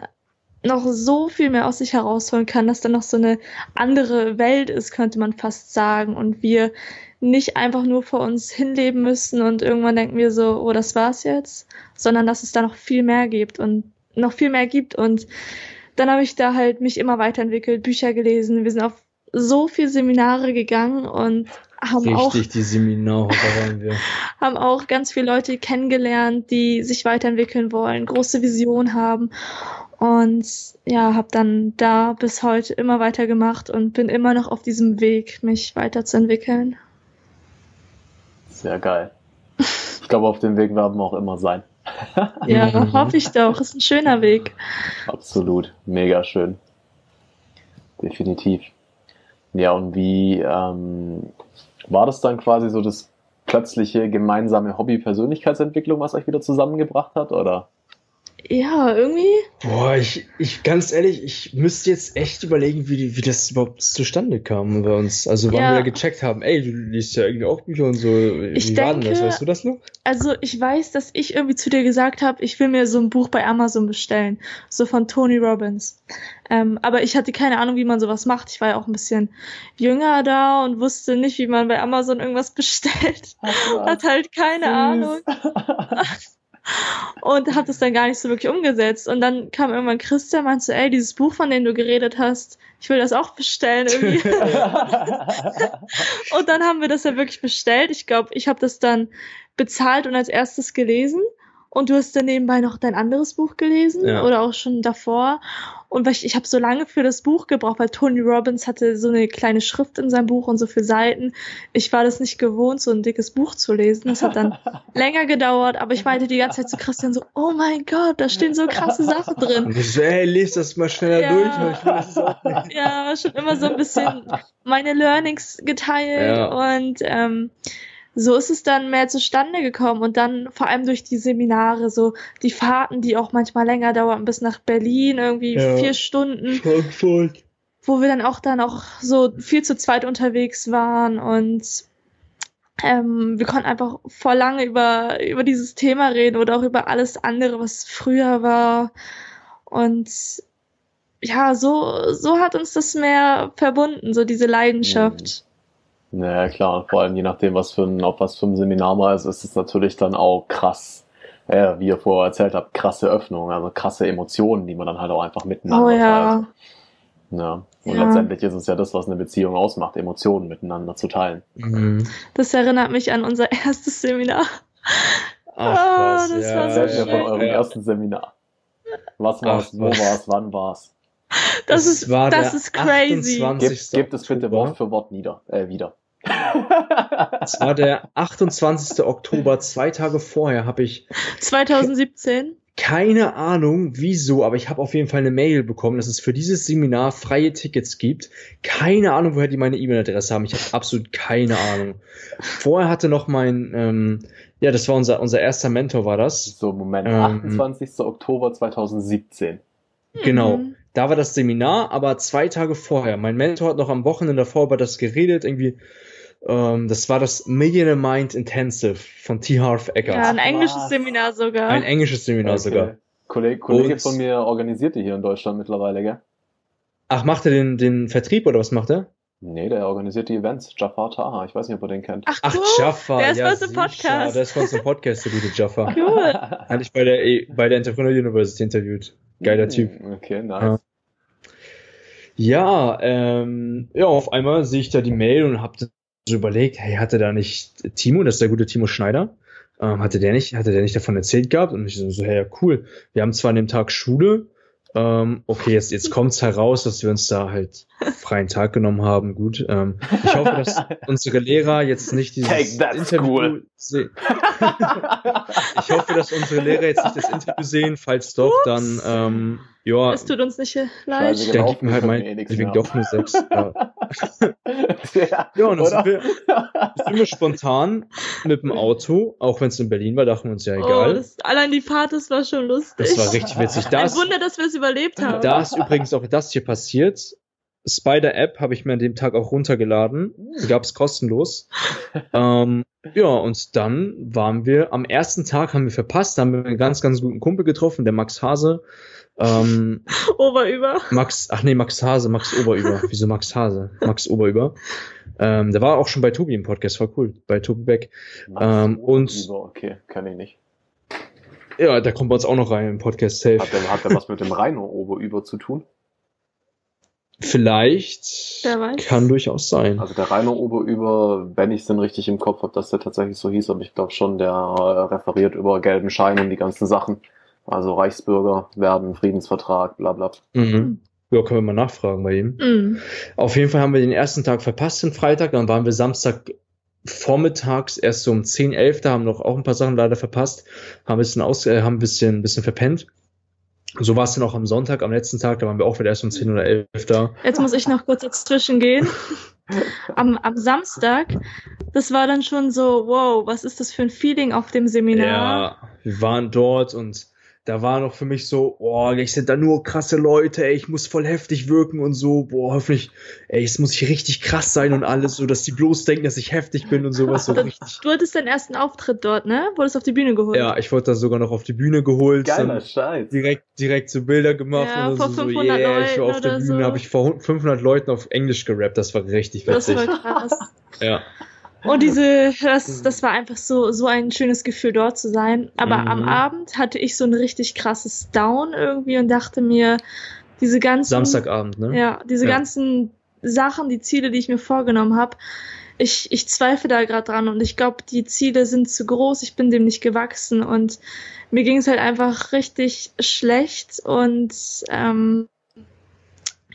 noch so viel mehr aus sich herausholen kann, dass dann noch so eine andere Welt ist, könnte man fast sagen. Und wir nicht einfach nur vor uns hinleben müssen und irgendwann denken wir so, oh, das war's jetzt, sondern dass es da noch viel mehr gibt und noch viel mehr gibt. Und dann habe ich da halt mich immer weiterentwickelt, Bücher gelesen. Wir sind auf so viel Seminare gegangen und haben Richtig, auch die Seminare, waren wir. haben auch ganz viele Leute kennengelernt, die sich weiterentwickeln wollen, große Visionen haben und ja, habe dann da bis heute immer weiter gemacht und bin immer noch auf diesem Weg, mich weiterzuentwickeln. Sehr geil. Ich glaube, auf dem Weg werden wir auch immer sein. Ja, hoffe ich doch. Ist ein schöner Weg. Absolut. Mega schön. Definitiv. Ja, und wie ähm, war das dann quasi so das plötzliche gemeinsame Hobby Persönlichkeitsentwicklung, was euch wieder zusammengebracht hat, oder? Ja, irgendwie. Boah, ich, ich ganz ehrlich, ich müsste jetzt echt überlegen, wie, wie das überhaupt zustande kam bei uns. Also, wann ja. wir gecheckt haben, ey, du liest ja irgendwie auch Bücher und so. Wie ich war denke, das? Weißt du das noch? Also, ich weiß, dass ich irgendwie zu dir gesagt habe, ich will mir so ein Buch bei Amazon bestellen. So von Tony Robbins. Ähm, aber ich hatte keine Ahnung, wie man sowas macht. Ich war ja auch ein bisschen jünger da und wusste nicht, wie man bei Amazon irgendwas bestellt. Hat halt keine Süß. Ahnung. und habe das dann gar nicht so wirklich umgesetzt. Und dann kam irgendwann Christian, meinte so, ey, dieses Buch, von dem du geredet hast, ich will das auch bestellen irgendwie. und dann haben wir das ja wirklich bestellt. Ich glaube, ich habe das dann bezahlt und als erstes gelesen. Und du hast dann nebenbei noch dein anderes Buch gelesen ja. oder auch schon davor. Und ich, ich habe so lange für das Buch gebraucht, weil Tony Robbins hatte so eine kleine Schrift in seinem Buch und so viele Seiten. Ich war das nicht gewohnt, so ein dickes Buch zu lesen. Das hat dann länger gedauert, aber ich meinte die ganze Zeit zu Christian so, oh mein Gott, da stehen so krasse Sachen drin. So, ey, lest das mal schneller ja, durch. Ja, schon immer so ein bisschen meine Learnings geteilt ja. und ähm, so ist es dann mehr zustande gekommen und dann vor allem durch die Seminare, so die Fahrten, die auch manchmal länger dauern, bis nach Berlin, irgendwie ja, vier Stunden. Frankfurt. Wo wir dann auch dann auch so viel zu zweit unterwegs waren und ähm, wir konnten einfach vor lange über, über dieses Thema reden oder auch über alles andere, was früher war. Und ja, so, so hat uns das mehr verbunden, so diese Leidenschaft. Naja, klar. Vor allem je nachdem, was für ein, auf was für ein Seminar mal ist, ist es natürlich dann auch krass, ja, wie ihr vorher erzählt habt, krasse Öffnung, also krasse Emotionen, die man dann halt auch einfach miteinander Oh ja. teilt. Ja. Und Ja. letztendlich ist es ja das, was eine Beziehung ausmacht, Emotionen miteinander zu teilen. Mhm. Das erinnert mich an unser erstes Seminar. Ah, das war so Erzählt mir von schön. eurem ja. ersten Seminar. Was war's, Ach, wo was. war's, wann war's? Das Es ist, war das der ist crazy. 28. Gebt, gebt es bitte. Wort für Wort nieder, äh, wieder. Es war der 28. Oktober, zwei Tage vorher habe ich 2017. keine Ahnung, wieso, aber ich habe auf jeden Fall eine Mail bekommen, dass es für dieses Seminar freie Tickets gibt. Keine Ahnung, woher die meine E-Mail-Adresse haben. Ich habe absolut keine Ahnung. Vorher hatte noch mein, ähm, ja, das war unser, unser erster Mentor, war das. So, Moment, Ähm. 28. Oktober 2017. Genau. Mhm. Da war das Seminar, aber zwei Tage vorher. Mein Mentor hat noch am Wochenende davor über das geredet, irgendwie. Ähm, das war das Millionaire Mind Intensive von T. Harv Eckert. Ja, ein englisches was? Seminar sogar. Ein englisches Seminar Okay. sogar. Kollege, Kollege Und- von mir organisiert die hier in Deutschland mittlerweile, gell? Ach, macht er den, den Vertrieb oder was macht er? Nee, der organisiert die Events. Jafar Taha, ich weiß nicht, ob ihr den kennt. Ach, Ach, cool. Jaffa. Der ist ja, bei im sicher. Podcast. Der ist bei uns im Podcast, der gute Jaffa. Cool. Hatte ich bei der, E- bei der Entrepreneur University interviewt. Geiler Typ. Hm, Okay, nice. Ja. Ja, ähm, ja, auf einmal sehe ich da die Mail und habe so überlegt, hey, hatte da nicht Timo, das ist der gute Timo Schneider, ähm, hatte der nicht, hatte der nicht davon erzählt gehabt? Und ich so, so, hey, ja, cool. Wir haben zwar an dem Tag Schule, ähm, okay, jetzt, jetzt kommt's heraus, dass wir uns da halt freien Tag genommen haben. Gut, ähm, ich hoffe, dass unsere Lehrer jetzt nicht dieses Interview school. sehen. Ich hoffe, dass unsere Lehrer jetzt nicht das Interview sehen. Falls doch, dann, ähm, ja, Es tut uns nicht leid. Scheiße, genau, gibt mir halt mein, eh mehr. doch nur sechs. Ja, ja, ja und dann sind wir, sind wir spontan mit dem Auto, auch wenn es in Berlin war, dachten wir uns ja Oh, egal. das, allein die Fahrt, das war schon lustig. das war richtig witzig. Da Ein ist, Wunder, dass wir es überlebt haben. da ist übrigens auch das hier passiert. Spider-App habe ich mir an dem Tag auch runtergeladen. Gab es kostenlos. ähm, ja, und dann waren wir, am ersten Tag haben wir verpasst, da haben wir einen ganz, ganz guten Kumpel getroffen, der Max Hase. Ähm, Oberüber. Max, ach nee, Max Hase, Max Oberüber. Wieso Max Hase? Max Oberüber. Ähm, der war auch schon bei Tobi im Podcast, war cool, bei Tobi Beck. Ähm, und- So, okay, kann ich nicht. Ja, der kommt bei uns auch noch rein im Podcast safe. Hat der, hat der was mit dem Rhino Oberüber zu tun? Vielleicht Wer weiß. kann durchaus sein. Also der Rhino Oberüber, wenn ich es denn richtig im Kopf habe, dass der tatsächlich so hieß, aber ich glaube schon, der referiert über gelben Schein und die ganzen Sachen. Also Reichsbürger werden, Friedensvertrag, bla bla. Mhm. Ja, können wir mal nachfragen bei ihm. Mhm. Auf jeden Fall haben wir den ersten Tag verpasst, den Freitag. Dann waren wir Samstag vormittags erst so um 10, 11, da haben noch auch ein paar Sachen leider verpasst, haben ein bisschen aus, äh, haben ein bisschen, ein bisschen verpennt. So war es dann auch am Sonntag, am letzten Tag, da waren wir auch wieder erst um 10 oder 11 da. Jetzt muss ich noch kurz dazwischen gehen. Am, am Samstag, das war dann schon so, wow, was ist das für ein Feeling auf dem Seminar? Ja, wir waren dort und da war noch für mich so, boah, ich sind da nur krasse Leute, ey, ich muss voll heftig wirken und so, boah, hoffentlich, ey, es muss ich richtig krass sein und alles, so dass die bloß denken, dass ich heftig bin und sowas, so richtig. Du hattest deinen ersten Auftritt dort, ne? Wurdest auf die Bühne geholt. Ja, ich wurde da sogar noch auf die Bühne geholt, Geiler Scheiß. direkt, direkt so Bilder gemacht Ja, und vor so, so 500 yeah, ich war auf der Bühne, so. habe ich vor 500 Leuten auf Englisch gerappt, das war richtig das witzig. war krass. Ja. Und diese, das, das war einfach so, so ein schönes Gefühl, dort zu sein. Aber Mhm. am Abend hatte ich so ein richtig krasses Down irgendwie und dachte mir, diese ganzen. Samstagabend, ne? Ja, diese Ja. ganzen Sachen, die Ziele, die ich mir vorgenommen habe, ich, ich zweifle da gerade dran und ich glaube, die Ziele sind zu groß, ich bin dem nicht gewachsen und mir ging es halt einfach richtig schlecht und ähm,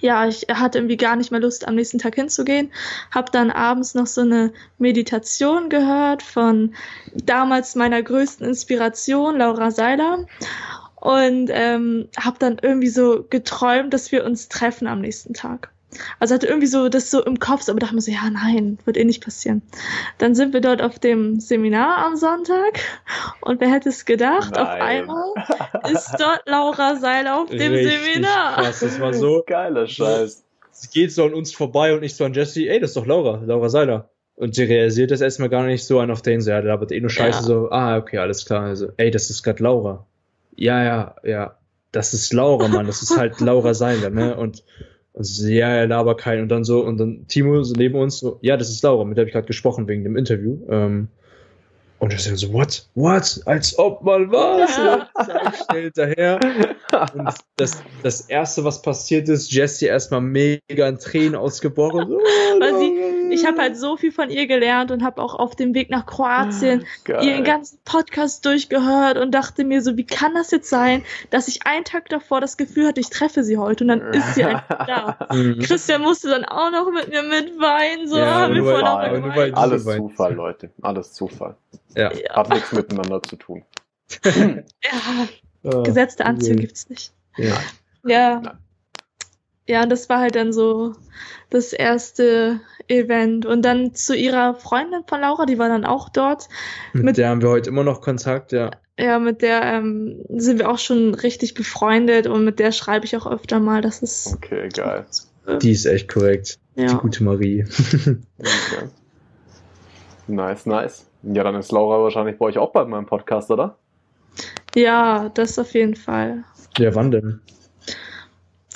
ja, ich hatte irgendwie gar nicht mehr Lust, am nächsten Tag hinzugehen. Hab dann abends noch so eine Meditation gehört von damals meiner größten Inspiration, Laura Seiler. Und ähm, habe dann irgendwie so geträumt, dass wir uns treffen am nächsten Tag. Also hatte irgendwie so das so im Kopf, aber dachte mir so, ja, nein, wird eh nicht passieren. Dann sind wir dort auf dem Seminar am Sonntag und wer hätte es gedacht, auf Nein. einmal ist dort Laura Seiler auf dem Richtig Seminar. Krass, das war so, Geiler Scheiß. sie geht so an uns vorbei und ich so an Jesse, ey, das ist doch Laura, Laura Seiler. Und sie realisiert das erstmal gar nicht so an auf den, so, ja, da wird eh nur Scheiße, Ja. so, ah, okay, alles klar, also, ey, das ist gerade Laura. Ja, ja, ja. das ist Laura, Mann, das ist halt Laura Seiler, ne? Und, und so, ja, er labert keinen. Und dann so, und dann Timo so neben uns so, ja, das ist Laura, mit der habe ich gerade gesprochen wegen dem Interview. Ähm, und ich so, what? What? Als ob mal was? Ja. schnell hinterher. Und das, das erste, was passiert ist, Jessie erstmal mega in Tränen ausgebrochen. So, Weil sie, ich habe halt so viel von ihr gelernt und habe auch auf dem Weg nach Kroatien Geil. ihren ganzen Podcast durchgehört und dachte mir so, wie kann das jetzt sein, dass ich einen Tag davor das Gefühl hatte, ich treffe sie heute und dann ist sie einfach da. Mhm. Christian musste dann auch noch mit mir mitweinen, so Ja, haben wir voll weil- Alles. Zufall, Leute. Alles Zufall. Ja. Hat nichts miteinander zu tun. Ja, Ah, gesetzte übel. gibt's nicht. Ja. Ja. Ja, das war halt dann so das erste Event. Und dann zu ihrer Freundin von Laura, die war dann auch dort. Mit, Mit- der haben wir heute immer noch Kontakt, ja. Ja, mit der ähm, sind wir auch schon richtig befreundet und mit der schreibe ich auch öfter mal. Das ist Okay, geil. Die ist echt korrekt. Die ja. gute Marie. Okay. Nice, nice. Ja, dann ist Laura wahrscheinlich bei euch auch bald mal im Podcast, oder? ja, das auf jeden Fall. ja, wann denn?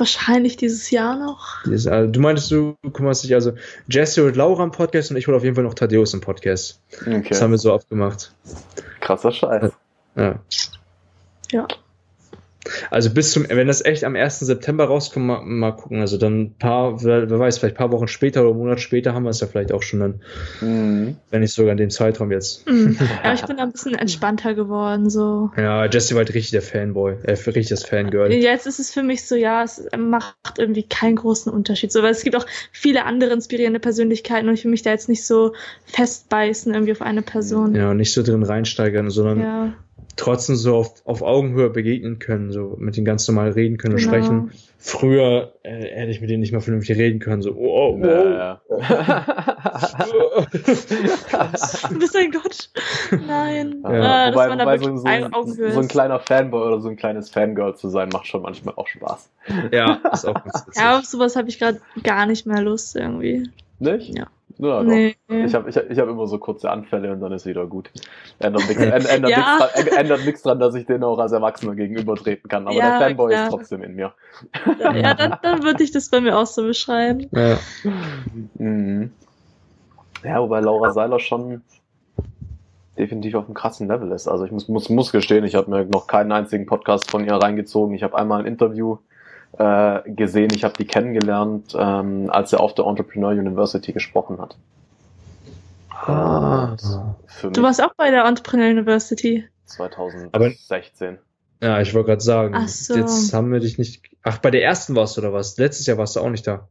Wahrscheinlich dieses Jahr noch. Die ist, also, du meintest, du kümmerst dich also Jesse und Laura im Podcast und ich hole auf jeden Fall noch Thaddeus im Podcast. Okay. Das haben wir so abgemacht. Krasser Scheiß. Ja. Ja. Also bis zum, wenn das echt am 1. September rauskommt, mal, mal gucken. Also dann ein paar, wer, wer weiß, vielleicht ein paar Wochen später oder einen Monat später haben wir es ja vielleicht auch schon dann, Mhm. wenn nicht sogar in dem Zeitraum jetzt. Mhm. Ja, ich bin da ein bisschen entspannter geworden, so. Ja, Jesse war halt richtig der Fanboy, äh, richtig das Fangirl. Jetzt ist es für mich so, ja, es macht irgendwie keinen großen Unterschied. So, weil es gibt auch viele andere inspirierende Persönlichkeiten und ich will mich da jetzt nicht so festbeißen irgendwie auf eine Person. Ja, und nicht so drin reinsteigern, sondern Ja, trotzdem so auf, auf Augenhöhe begegnen können, so mit denen ganz normal reden können und Genau. sprechen. Früher äh, hätte ich mit denen nicht mal vernünftig reden können, so, oh, oh, oh. Ja, du bist ein Gott. Nein. ja. Das wobei, wobei so, so, ein so ein kleiner Fanboy oder so ein kleines Fangirl zu sein, macht schon manchmal auch Spaß. ja, ist auch ganz ja, auf sowas habe ich gerade gar nicht mehr Lust irgendwie. Nicht? Ja. Ja, doch. nee. Ich habe ich hab, ich hab immer so kurze Anfälle und dann ist wieder gut. Ändert nichts ändert, Ja. nichts dran, ändert nichts dran, dass ich den auch als Erwachsener gegenübertreten kann. Aber Ja, der Fanboy klar. ist trotzdem in mir. Ja, dann, dann würde ich das bei mir auch so beschreiben. Ja. Mhm. Ja, wobei Laura Seiler schon definitiv auf einem krassen Level ist. Also ich muss, muss, muss gestehen, ich habe mir noch keinen einzigen Podcast von ihr reingezogen. Ich habe einmal ein Interview äh, gesehen, ich habe die kennengelernt, ähm, als er auf der Entrepreneur University gesprochen hat. Ah. Du warst auch bei der Entrepreneur University. 2016. Ja, ich wollte gerade sagen, Ach so. jetzt haben wir dich nicht. Ach, bei der ersten warst du oder was? Letztes Jahr warst du auch nicht da.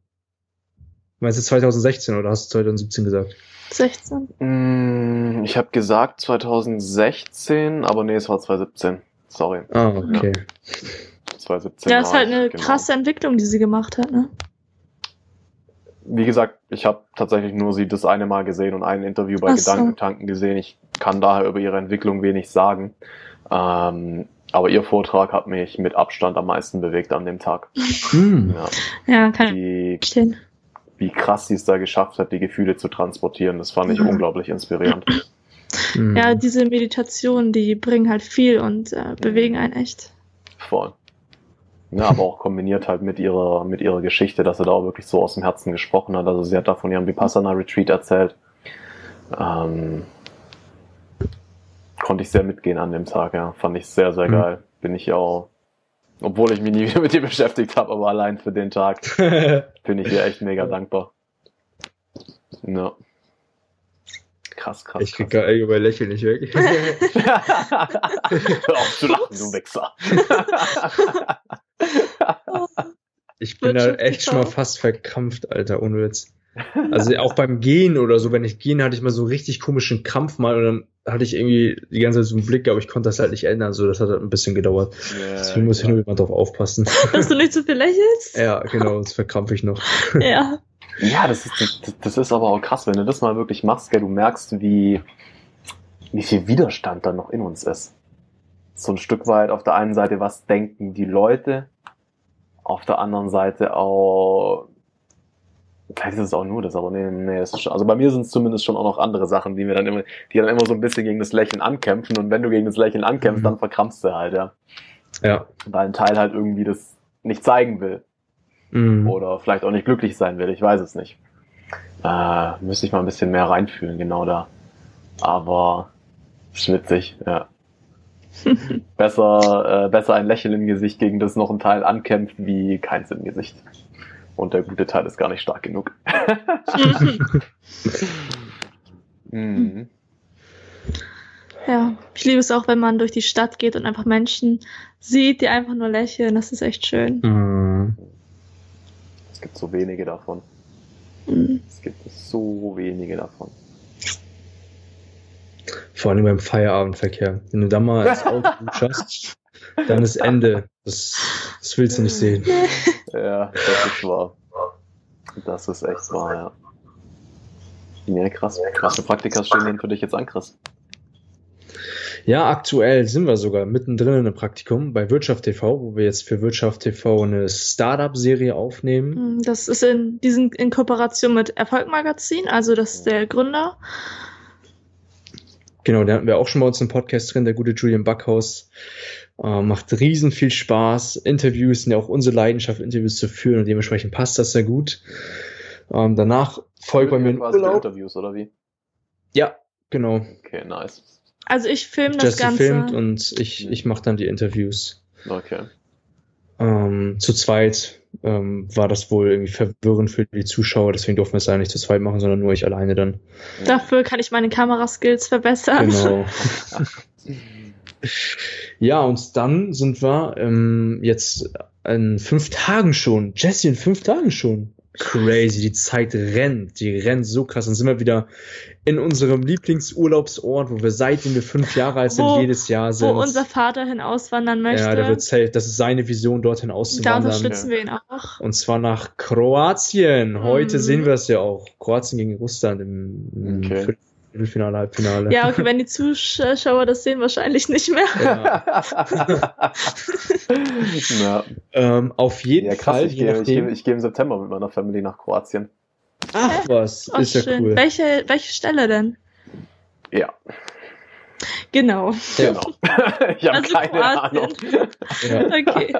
Meinst du 2016 oder hast du 2017 gesagt? 16. Mm, Ich habe gesagt 2016, aber nee, es war 2017. Sorry, Ah, okay. 2017. Ja, ist halt eine genau. krasse Entwicklung, die sie gemacht hat, ne? Wie gesagt, ich habe tatsächlich nur sie das eine Mal gesehen und ein Interview bei Ach so. Gedankentanken gesehen. Ich kann daher über ihre Entwicklung wenig sagen. Ähm, aber ihr Vortrag hat mich mit Abstand am meisten bewegt an dem Tag. Hm. Ja, Ja, kann ich verstehen. wie krass sie es da geschafft hat, die Gefühle zu transportieren, das fand ich Mhm. unglaublich inspirierend. Hm. Ja, diese Meditationen, die bringen halt viel und äh, bewegen einen echt. Voll. Ja, aber auch kombiniert halt mit ihrer, mit ihrer Geschichte, dass sie da auch wirklich so aus dem Herzen gesprochen hat. Also sie hat da von ihrem Vipassana Retreat erzählt. Ähm, konnte ich sehr mitgehen an dem Tag, ja. Fand ich sehr, sehr Mhm. geil. Bin ich auch, obwohl ich mich nie wieder mit ihr beschäftigt habe, aber allein für den Tag bin ich ihr echt mega dankbar. Ja. Krass, krass. ich krieg gar allgemein Lächeln nicht weg. Hör auf zu lachen, du Wichser. Ich bin da echt schon mal fast verkrampft, Alter, ohne Witz. Also auch beim Gehen oder so, wenn ich gehen, hatte ich mal so einen richtig komischen Krampf mal und dann hatte ich irgendwie die ganze Zeit so einen Blick, aber ich konnte das halt nicht ändern. So, das hat halt ein bisschen gedauert. Deswegen muss ich nur immer drauf aufpassen. Dass du nicht so viel lächelst? ja, genau, sonst verkrampfe ich noch. Ja. Ja, das ist, das, das ist aber auch krass, wenn du das mal wirklich machst, gell, du merkst, wie, wie viel Widerstand da noch in uns ist. So ein Stück weit auf der einen Seite, was denken die Leute, auf der anderen Seite auch, vielleicht ist es auch nur das, aber nee, nee, es ist schon, also bei mir sind es zumindest schon auch noch andere Sachen, die mir dann immer, die dann immer so ein bisschen gegen das Lächeln ankämpfen und wenn du gegen das Lächeln ankämpfst, Mhm. dann verkrampfst du halt, ja. Ja. Weil ein Teil halt irgendwie das nicht zeigen will. Mhm. Oder vielleicht auch nicht glücklich sein will, ich weiß es nicht. Äh, müsste ich mal ein bisschen mehr reinfühlen, genau da. Aber ist witzig, ja. besser, äh, besser ein Lächeln im Gesicht, gegen das noch ein Teil ankämpft, wie keins im Gesicht. Und der gute Teil ist gar nicht stark genug. mhm. Ja, ich liebe es auch, wenn man durch die Stadt geht und einfach Menschen sieht, die einfach nur lächeln. Das ist echt schön. Mhm. Es gibt so wenige davon. Mhm. Es gibt so wenige davon. Vor allem beim Feierabendverkehr. Wenn du da mal ins Auto schaust, dann ist Ende. Das, das willst du nicht sehen. Ja, das ist wahr. Das ist echt wahr, ja. Ja, krass. Krasse Praktika stehen denn für dich jetzt an, Chris? Ja, aktuell sind wir sogar mittendrin in einem Praktikum bei Wirtschaft TV, wo wir jetzt für Wirtschaft TV eine Startup-Serie aufnehmen. Das ist in, die sind in Kooperation mit Erfolg Magazin, also das ist der Gründer. Genau, den hatten wir auch schon bei uns im Podcast drin, der gute Julian Backhaus. Äh, macht riesen viel Spaß. Interviews sind ja auch unsere Leidenschaft, Interviews zu führen und dementsprechend passt das sehr gut. Ähm, danach folgt bei mir ein quasi die Urlaub. Interviews, oder wie? Ja, genau. Okay, nice. Also ich filme das Jesse Ganze. filmt und ich, ich mache dann die Interviews. Okay. Ähm, zu zweit ähm, war das wohl irgendwie verwirrend für die Zuschauer, deswegen durften wir es eigentlich zu zweit machen, sondern nur ich alleine dann. Dafür kann ich meine Kameraskills verbessern. Genau. ja, und dann sind wir ähm, jetzt in fünf Tagen schon. Jesse, in fünf Tagen schon. Crazy, die Zeit rennt, die rennt so krass. Dann sind wir wieder in unserem Lieblingsurlaubsort, wo wir seitdem wir fünf Jahre alt sind, Wo- jedes Jahr sind. Wo unser Vater hin auswandern möchte. ja, der wird safe. Das ist seine Vision, dorthin da auszuwandern. unterstützen wir ihn auch. Und zwar nach Kroatien. Heute Mhm. sehen wir es ja auch. Kroatien gegen Russland im, im Okay. Viertelfinale, Halbfinale. Ja, okay, wenn die Zuschauer das sehen, wahrscheinlich nicht mehr. Ja. ja. Ähm, auf jeden ja, krass. Fall. Ich gehe, ich, gehe, ich gehe im September mit meiner Family nach Kroatien. Ach was, Oh, ist ja schön. cool. Welche, welche Stelle denn? Ja, Genau. Ja. genau. ich habe Also keine Kroatien. Ahnung. Ja. Okay.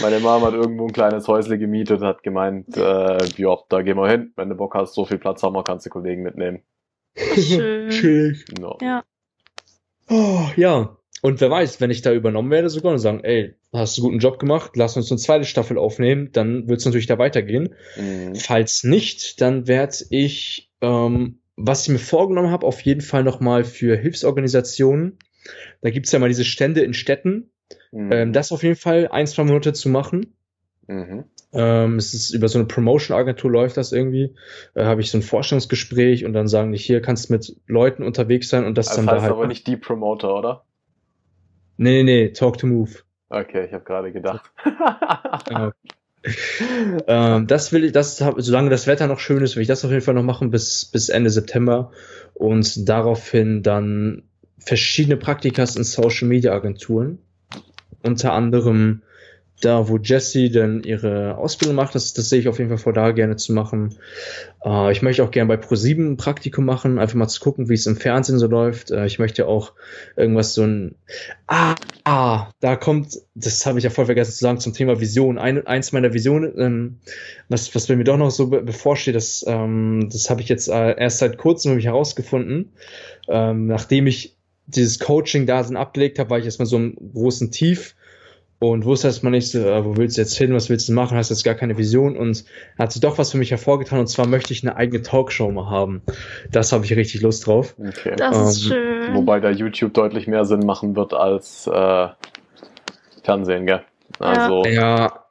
Meine Mom hat irgendwo ein kleines Häusle gemietet, hat gemeint, äh, ja, da gehen wir hin. Wenn du Bock hast, so viel Platz haben wir, kannst du Kollegen mitnehmen. Schön. Schön. No. Ja. Oh, ja. Und wer weiß, wenn ich da übernommen werde sogar und sagen, ey, hast du einen guten Job gemacht, lass uns eine zweite Staffel aufnehmen, dann wird es natürlich da weitergehen. Mhm. Falls nicht, dann werde ich, ähm, was ich mir vorgenommen habe, auf jeden Fall nochmal für Hilfsorganisationen. Da gibt's ja mal diese Stände in Städten. Mhm. Ähm, das auf jeden Fall ein, zwei Monate zu machen. Mhm. Ähm, es ist über so eine Promotion-Agentur läuft das irgendwie. Äh, habe ich so ein Vorstellungsgespräch und dann sagen die, hier kannst du mit Leuten unterwegs sein und das, Das dann heißt da halt. aber nicht die Promoter, oder? Nee, nee, nee, Talk to Move. Okay, ich habe gerade gedacht. Ja. ähm, das will ich, das, solange das Wetter noch schön ist, will ich das auf jeden Fall noch machen bis, bis Ende September und daraufhin dann verschiedene Praktikas in Social Media Agenturen. Unter anderem da, wo Jessie dann ihre Ausbildung macht, das, das sehe ich auf jeden Fall vor, da gerne zu machen. Äh, ich möchte auch gerne bei ProSieben ein Praktikum machen, einfach mal zu gucken, wie es im Fernsehen so läuft. Äh, ich möchte auch irgendwas so ein, ah, ah, da kommt, das habe ich ja voll vergessen zu sagen, zum Thema Vision. Ein, eins meiner Visionen, ähm, was, was mir doch noch so be bevorsteht, das, ähm, das habe ich jetzt äh, erst seit kurzem nämlich herausgefunden, ähm, nachdem ich dieses Coaching-Dasein abgelegt habe, war ich erstmal so im großen Tief und wusste erstmal nicht so, äh, wo willst du jetzt hin, was willst du machen, hast jetzt gar keine Vision und hat sich doch was für mich hervorgetan und zwar möchte ich eine eigene Talkshow mal haben. Das habe ich richtig Lust drauf. okay. Das ist Ähm, schön. Wobei da YouTube deutlich mehr Sinn machen wird als äh, Fernsehen, gell? Also Ja,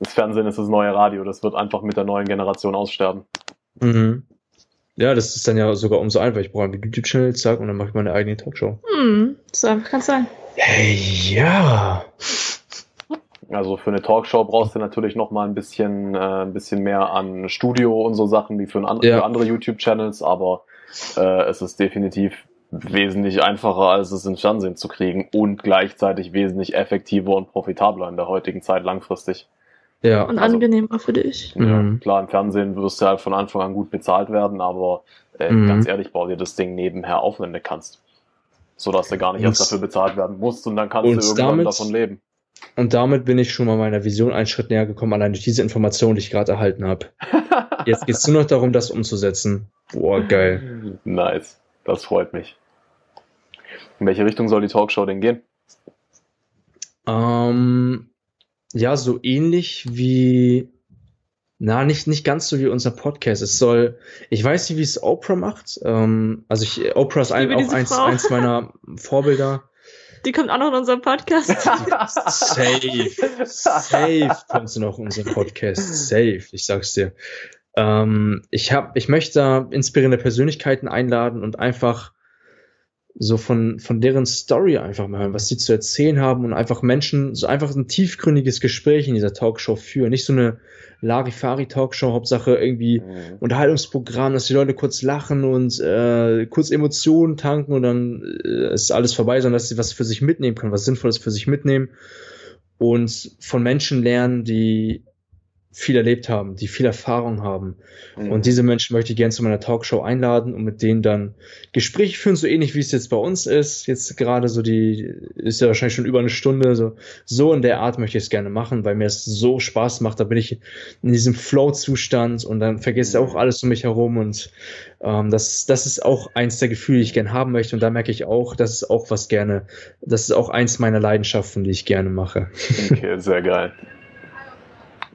das Fernsehen ist das neue Radio, das wird einfach mit der neuen Generation aussterben. mhm. Ja, das ist dann ja sogar umso einfacher. Ich brauche einen YouTube-Channel, zack, und dann mache ich meine eigene Talkshow. Hm, so einfach kann sein. Hey, ja. Also für eine Talkshow brauchst du natürlich noch mal ein bisschen, äh, ein bisschen mehr an Studio und so Sachen wie für, ein an Ja. für andere YouTube-Channels, aber äh, es ist definitiv wesentlich einfacher, als es ins Fernsehen zu kriegen und gleichzeitig wesentlich effektiver und profitabler in der heutigen Zeit langfristig. Ja. Und Also- angenehmer für dich. Mhm. Ja, klar, im Fernsehen wirst du halt von Anfang an gut bezahlt werden, aber äh, Mhm. ganz ehrlich, bau dir das Ding nebenher auf, wenn du kannst. Sodass du gar nicht erst dafür bezahlt werden musst und dann kannst und du irgendwann damit- davon leben. Und damit bin ich schon mal meiner Vision einen Schritt näher gekommen, allein durch diese Information, die ich gerade erhalten habe. Jetzt geht es nur noch darum, das umzusetzen. Boah, geil. Nice. Das freut mich. In welche Richtung soll die Talkshow denn gehen? Ähm, ja, so ähnlich wie, na, nicht, nicht ganz so wie unser Podcast. Es soll, ich weiß nicht, wie es Oprah macht. Ähm, also ich, Oprah ist ein, auch eins, Frau. eins meiner Vorbilder. Die kommt auch noch in unserem Podcast. Safe, safe kommt sie noch in unseren Podcast. Safe, ich sag's dir. Ähm, ich hab, ich möchte da inspirierende Persönlichkeiten einladen und einfach so von, von deren Story einfach mal hören, was sie zu erzählen haben und einfach Menschen, so einfach ein tiefgründiges Gespräch in dieser Talkshow führen. Nicht so eine Larifari-Talkshow, Hauptsache irgendwie Mhm. Unterhaltungsprogramm, dass die Leute kurz lachen und äh, kurz Emotionen tanken und dann äh, ist alles vorbei, sondern dass sie was für sich mitnehmen können, was Sinnvolles für sich mitnehmen und von Menschen lernen, die viel erlebt haben, die viel Erfahrung haben. Mhm. Und diese Menschen möchte ich gerne zu meiner Talkshow einladen und mit denen dann Gespräche führen, so ähnlich wie es jetzt bei uns ist. Jetzt gerade so die, ist ja wahrscheinlich schon über eine Stunde, so, so in der Art möchte ich es gerne machen, weil mir es so Spaß macht. Da bin ich in diesem Flow-Zustand und dann vergesse ich auch alles um mich herum und ähm, das, das ist auch eins der Gefühle, die ich gerne haben möchte. Und da merke ich auch, das ist auch was gerne, das ist auch eins meiner Leidenschaften, die ich gerne mache. Okay, sehr geil.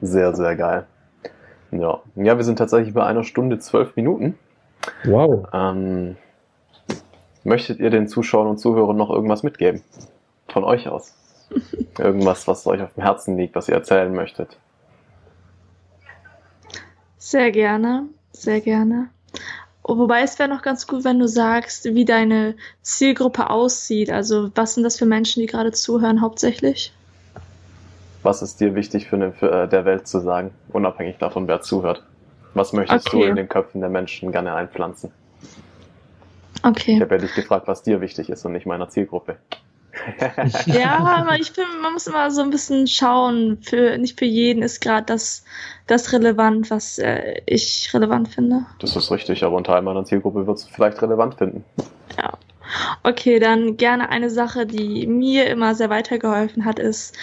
Sehr, sehr geil. Ja. ja, wir sind tatsächlich bei einer Stunde zwölf Minuten. Wow. Ähm, möchtet ihr den Zuschauern und Zuhörern noch irgendwas mitgeben? Von euch aus? Irgendwas, was euch auf dem Herzen liegt, was ihr erzählen möchtet? Sehr gerne, sehr gerne. Oh, Wobei es wäre noch ganz gut, wenn du sagst, wie deine Zielgruppe aussieht. Also was sind das für Menschen, die gerade zuhören hauptsächlich? Was ist dir wichtig für, eine, für äh, der Welt zu sagen, unabhängig davon, wer zuhört? Was möchtest du Okay. in den Köpfen der Menschen gerne einpflanzen? Ich Okay. habe ja dich gefragt, was dir wichtig ist und nicht meiner Zielgruppe. Ja, aber ich finde, man muss immer so ein bisschen schauen. Für, nicht für jeden ist gerade das, das relevant, was äh, ich relevant finde. Das ist richtig, aber ein Teil meiner Zielgruppe wird es vielleicht relevant finden. Ja. Okay, dann gerne eine Sache, die mir immer sehr weitergeholfen hat, ist,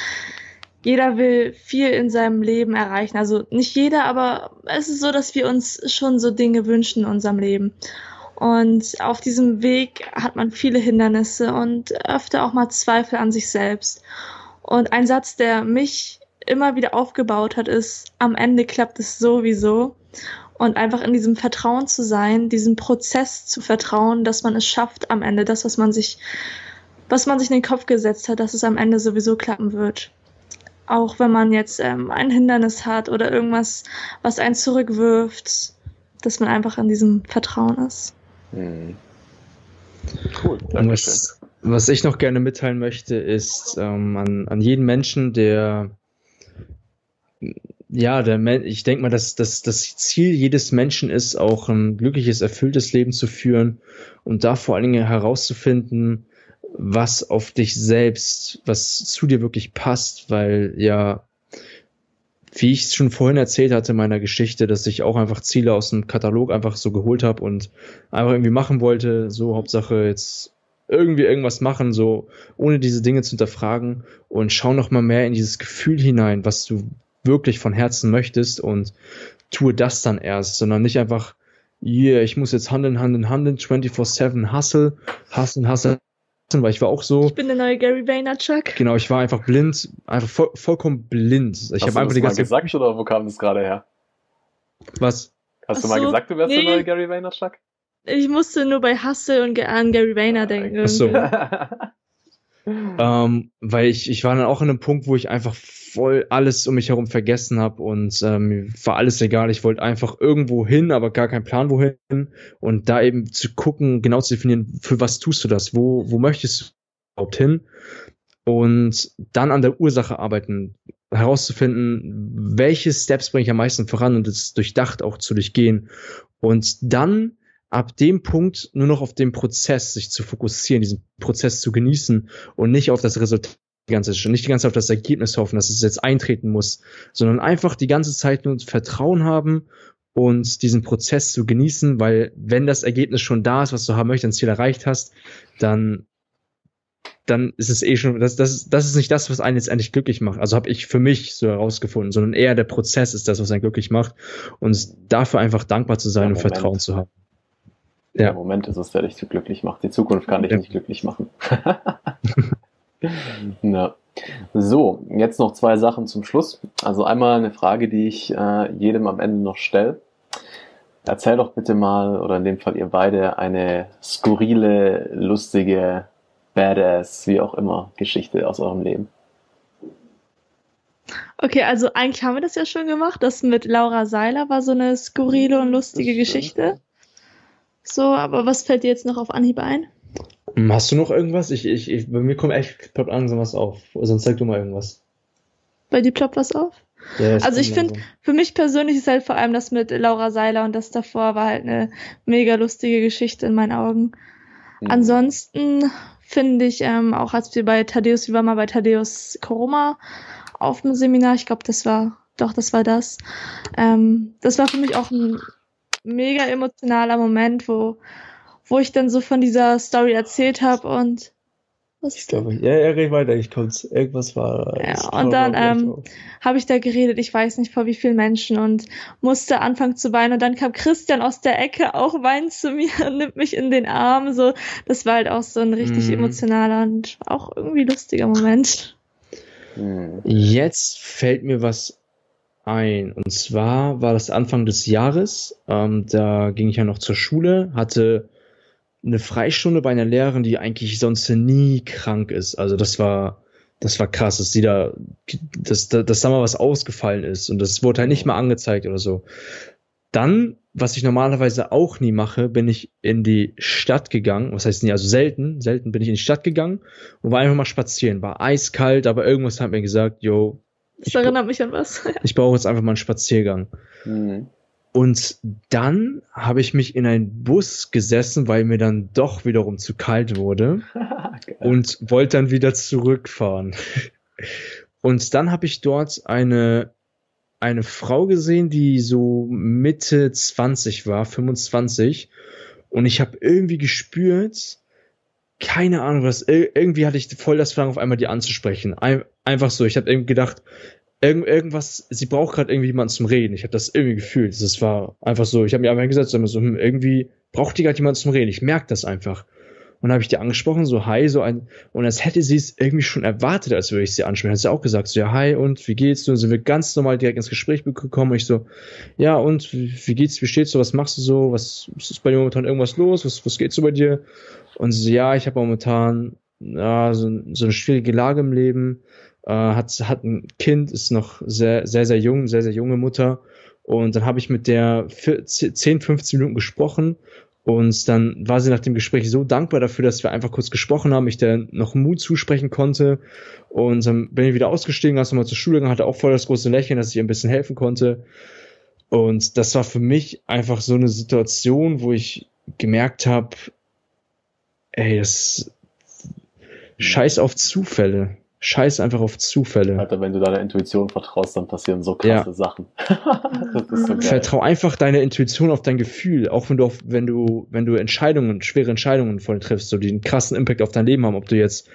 jeder will viel in seinem Leben erreichen. Also nicht jeder, aber es ist so, dass wir uns schon so Dinge wünschen in unserem Leben. Und auf diesem Weg hat man viele Hindernisse und öfter auch mal Zweifel an sich selbst. Und ein Satz, der mich immer wieder aufgebaut hat, ist, am Ende klappt es sowieso. Und einfach in diesem Vertrauen zu sein, diesem Prozess zu vertrauen, dass man es schafft am Ende, das, was man sich, was man sich in den Kopf gesetzt hat, dass es am Ende sowieso klappen wird. Auch wenn man jetzt ähm, ein Hindernis hat oder irgendwas, was einen zurückwirft, dass man einfach in diesem Vertrauen ist. Hm. Cool, schön. was, was ich noch gerne mitteilen möchte, ist ähm, an, an jeden Menschen, der ja, der Men ich denke mal, dass, dass das Ziel jedes Menschen ist, auch ein glückliches, erfülltes Leben zu führen und da vor allen Dingen herauszufinden, was auf dich selbst, was zu dir wirklich passt, weil ja, wie ich es schon vorhin erzählt hatte in meiner Geschichte, dass ich auch einfach Ziele aus dem Katalog einfach so geholt habe und einfach irgendwie machen wollte, so Hauptsache jetzt irgendwie irgendwas machen, so ohne diese Dinge zu hinterfragen und schau noch mal mehr in dieses Gefühl hinein, was du wirklich von Herzen möchtest und tue das dann erst, sondern nicht einfach, yeah, ich muss jetzt handeln, handeln, handeln, 24-7 hustle, hustlen, hustlen, weil ich war auch so, Ich bin der neue Gary Vaynerchuk. genau, ich war einfach blind, einfach voll, vollkommen blind. Ich Hast habe du einfach das die mal ganze gesagt oder wo kam das gerade her? was Hast du Ach mal so, gesagt, du wärst der nee. neue Gary Vaynerchuk? Ich musste nur bei Hustle und an Gary Vayner denken. Ach so. Ähm, weil ich, ich war dann auch an einem Punkt, wo ich einfach voll alles um mich herum vergessen habe und ähm, war alles egal. Ich wollte einfach irgendwo hin, aber gar keinen Plan wohin. Und da eben zu gucken, genau zu definieren, für was tust du das? Wo, wo möchtest du überhaupt hin? Und dann an der Ursache arbeiten, herauszufinden, welche Steps bringe ich am meisten voran und es durchdacht auch zu durchgehen. Und dann ab dem Punkt nur noch auf den Prozess sich zu fokussieren, diesen Prozess zu genießen und nicht auf das Resultat die ganze Zeit, nicht die ganze Zeit auf das Ergebnis hoffen, dass es jetzt eintreten muss, sondern einfach die ganze Zeit nur Vertrauen haben und diesen Prozess zu genießen, weil wenn das Ergebnis schon da ist, was du haben möchtest, ein Ziel erreicht hast, dann dann ist es eh schon, das, das, das ist nicht das, was einen jetzt endlich glücklich macht. Also habe ich für mich so herausgefunden, sondern eher der Prozess ist das, was einen glücklich macht. Und dafür einfach dankbar zu sein ja, und Vertrauen zu haben. Ja. Der Moment ist es, der dich glücklich macht. Die Zukunft kann dich ja. nicht glücklich machen. ja. So, jetzt noch zwei Sachen zum Schluss. Also einmal eine Frage, die ich äh, jedem am Ende noch stelle. Erzähl doch bitte mal, oder in dem Fall ihr beide, eine skurrile, lustige, badass, wie auch immer, Geschichte aus eurem Leben. Okay, also eigentlich haben wir das ja schon gemacht. Das mit Laura Seiler war so eine skurrile und lustige Geschichte. So, aber was fällt dir jetzt noch auf Anhieb ein? Hm, hast du noch irgendwas? Ich, ich, ich, bei mir kommt echt ploppt langsam was auf. Sonst zeig du mal irgendwas. Bei dir ploppt was auf? Ja, also ich finde, für mich persönlich ist halt vor allem das mit Laura Seiler und das davor war halt eine mega lustige Geschichte in meinen Augen. Mhm. Ansonsten finde ich ähm, auch, als wir bei Thaddeus, wir waren mal bei Thaddeus Koroma auf dem Seminar, ich glaube, das war, doch, das war das. Ähm, das war für mich auch ein mega emotionaler Moment, wo, wo ich dann so von dieser Story erzählt habe und was ist ich glaube, ja, er redet weiter, ich kommt's. Irgendwas war. Ja, und dann ähm, habe ich da geredet, ich weiß nicht vor wie vielen Menschen und musste anfangen zu weinen. Und dann kam Christian aus der Ecke auch weinend zu mir und nimmt mich in den Arm. So, das war halt auch so ein richtig mm. emotionaler und auch irgendwie lustiger Moment. Jetzt fällt mir was ein. Und zwar war das Anfang des Jahres. Ähm, da ging ich ja noch zur Schule, hatte eine Freistunde bei einer Lehrerin, die eigentlich sonst nie krank ist. Also das war, das war krass, dass die da, dass, dass da mal was ausgefallen ist und das wurde halt nicht mal angezeigt oder so. Dann, was ich normalerweise auch nie mache, bin ich in die Stadt gegangen. Was heißt nie, also selten, selten bin ich in die Stadt gegangen und war einfach mal spazieren. War eiskalt, aber irgendwas hat mir gesagt, yo, das erinnert mich an was. ich brauche jetzt einfach mal einen Spaziergang. Mhm. Und dann habe ich mich in einen Bus gesessen, weil mir dann doch wiederum zu kalt wurde und wollte dann wieder zurückfahren. Und dann habe ich dort eine, eine Frau gesehen, die so Mitte 20 war, 25. Und ich habe irgendwie gespürt, keine Ahnung was, irgendwie hatte ich voll das Verlangen auf einmal die anzusprechen. einfach so, ich habe irgendwie gedacht, irgend, irgendwas, sie braucht gerade irgendwie jemanden zum Reden. Ich habe das irgendwie gefühlt. Das war einfach so, ich habe mir einfach hingesetzt und so, hm, irgendwie braucht die gerade jemanden zum Reden. Ich merke das einfach. Und habe ich die angesprochen, so hi, so ein, und als hätte sie es irgendwie schon erwartet, als würde ich sie ansprechen. Hat sie auch gesagt, so ja, hi, und wie geht's? Und sind wir ganz normal direkt ins Gespräch gekommen. Und ich so, ja, und wie, wie geht's, wie steht's so, was machst du so, was ist bei dir momentan irgendwas los, was, was geht so bei dir? Und sie so, ja, ich habe momentan ja, so, so eine schwierige Lage im Leben äh, hat, hat ein Kind, ist noch sehr, sehr, sehr jung, sehr, sehr junge Mutter. Und dann habe ich mit der 10, 15 Minuten gesprochen und dann war sie nach dem Gespräch so dankbar dafür, dass wir einfach kurz gesprochen haben, ich der noch Mut zusprechen konnte. Und dann bin ich wieder ausgestiegen, hast nochmal zur Schule gegangen, hatte auch voll das große Lächeln, dass ich ihr ein bisschen helfen konnte. Und das war für mich einfach so eine Situation, wo ich gemerkt habe, ey, das scheiß auf Zufälle. Scheiß einfach auf Zufälle. Alter, wenn du deiner Intuition vertraust, dann passieren so krasse ja. Sachen. so Vertrau einfach deiner Intuition auf dein Gefühl, auch wenn du auf, wenn du, wenn du Entscheidungen, schwere Entscheidungen voll triffst, so die einen krassen Impact auf dein Leben haben, ob du jetzt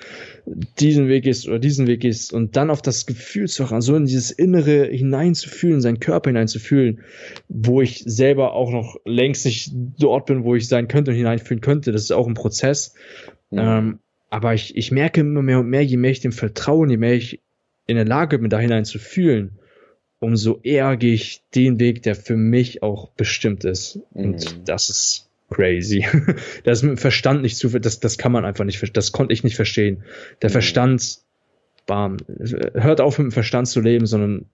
diesen Weg gehst oder diesen Weg gehst und dann auf das Gefühl zu hören, so in dieses Innere hineinzufühlen, seinen Körper hineinzufühlen, wo ich selber auch noch längst nicht dort bin, wo ich sein könnte und hineinfühlen könnte. Das ist auch ein Prozess. Mhm. Ähm, aber ich, ich merke immer mehr und mehr, je mehr ich dem vertraue, je mehr ich in der Lage bin, da hinein zu fühlen, umso eher gehe ich den Weg, der für mich auch bestimmt ist. Mhm. Und das ist crazy. das ist mit dem Verstand nicht zu, das, das kann man einfach nicht, das konnte ich nicht verstehen. Der mhm. Verstand, bam, hört auf mit dem Verstand zu leben, sondern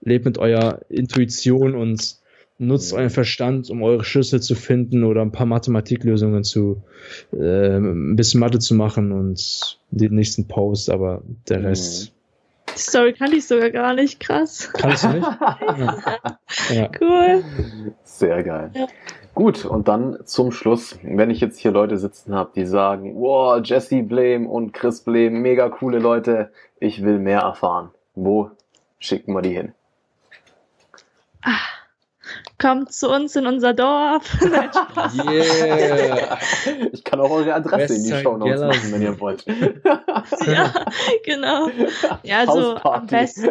lebt mit eurer Intuition und Nutzt euren Verstand, um eure Schlüssel zu finden oder ein paar Mathematiklösungen zu, äh, ein bisschen Mathe zu machen und den nächsten Post, aber der. Rest. Die Story kannte ich sogar gar nicht, krass. Kannst du nicht? ja. Cool. Sehr geil. Ja. Gut, und dann zum Schluss, wenn ich jetzt hier Leute sitzen habe, die sagen, wow, Jesse Blame und Chris Blame, mega coole Leute, ich will mehr erfahren. Wo schicken wir die hin? Ah Kommt zu uns in unser Dorf. Yeah. Ich kann auch eure Adresse in die Show Notes machen, wenn ihr wollt. ja, genau. Ja, also am besten.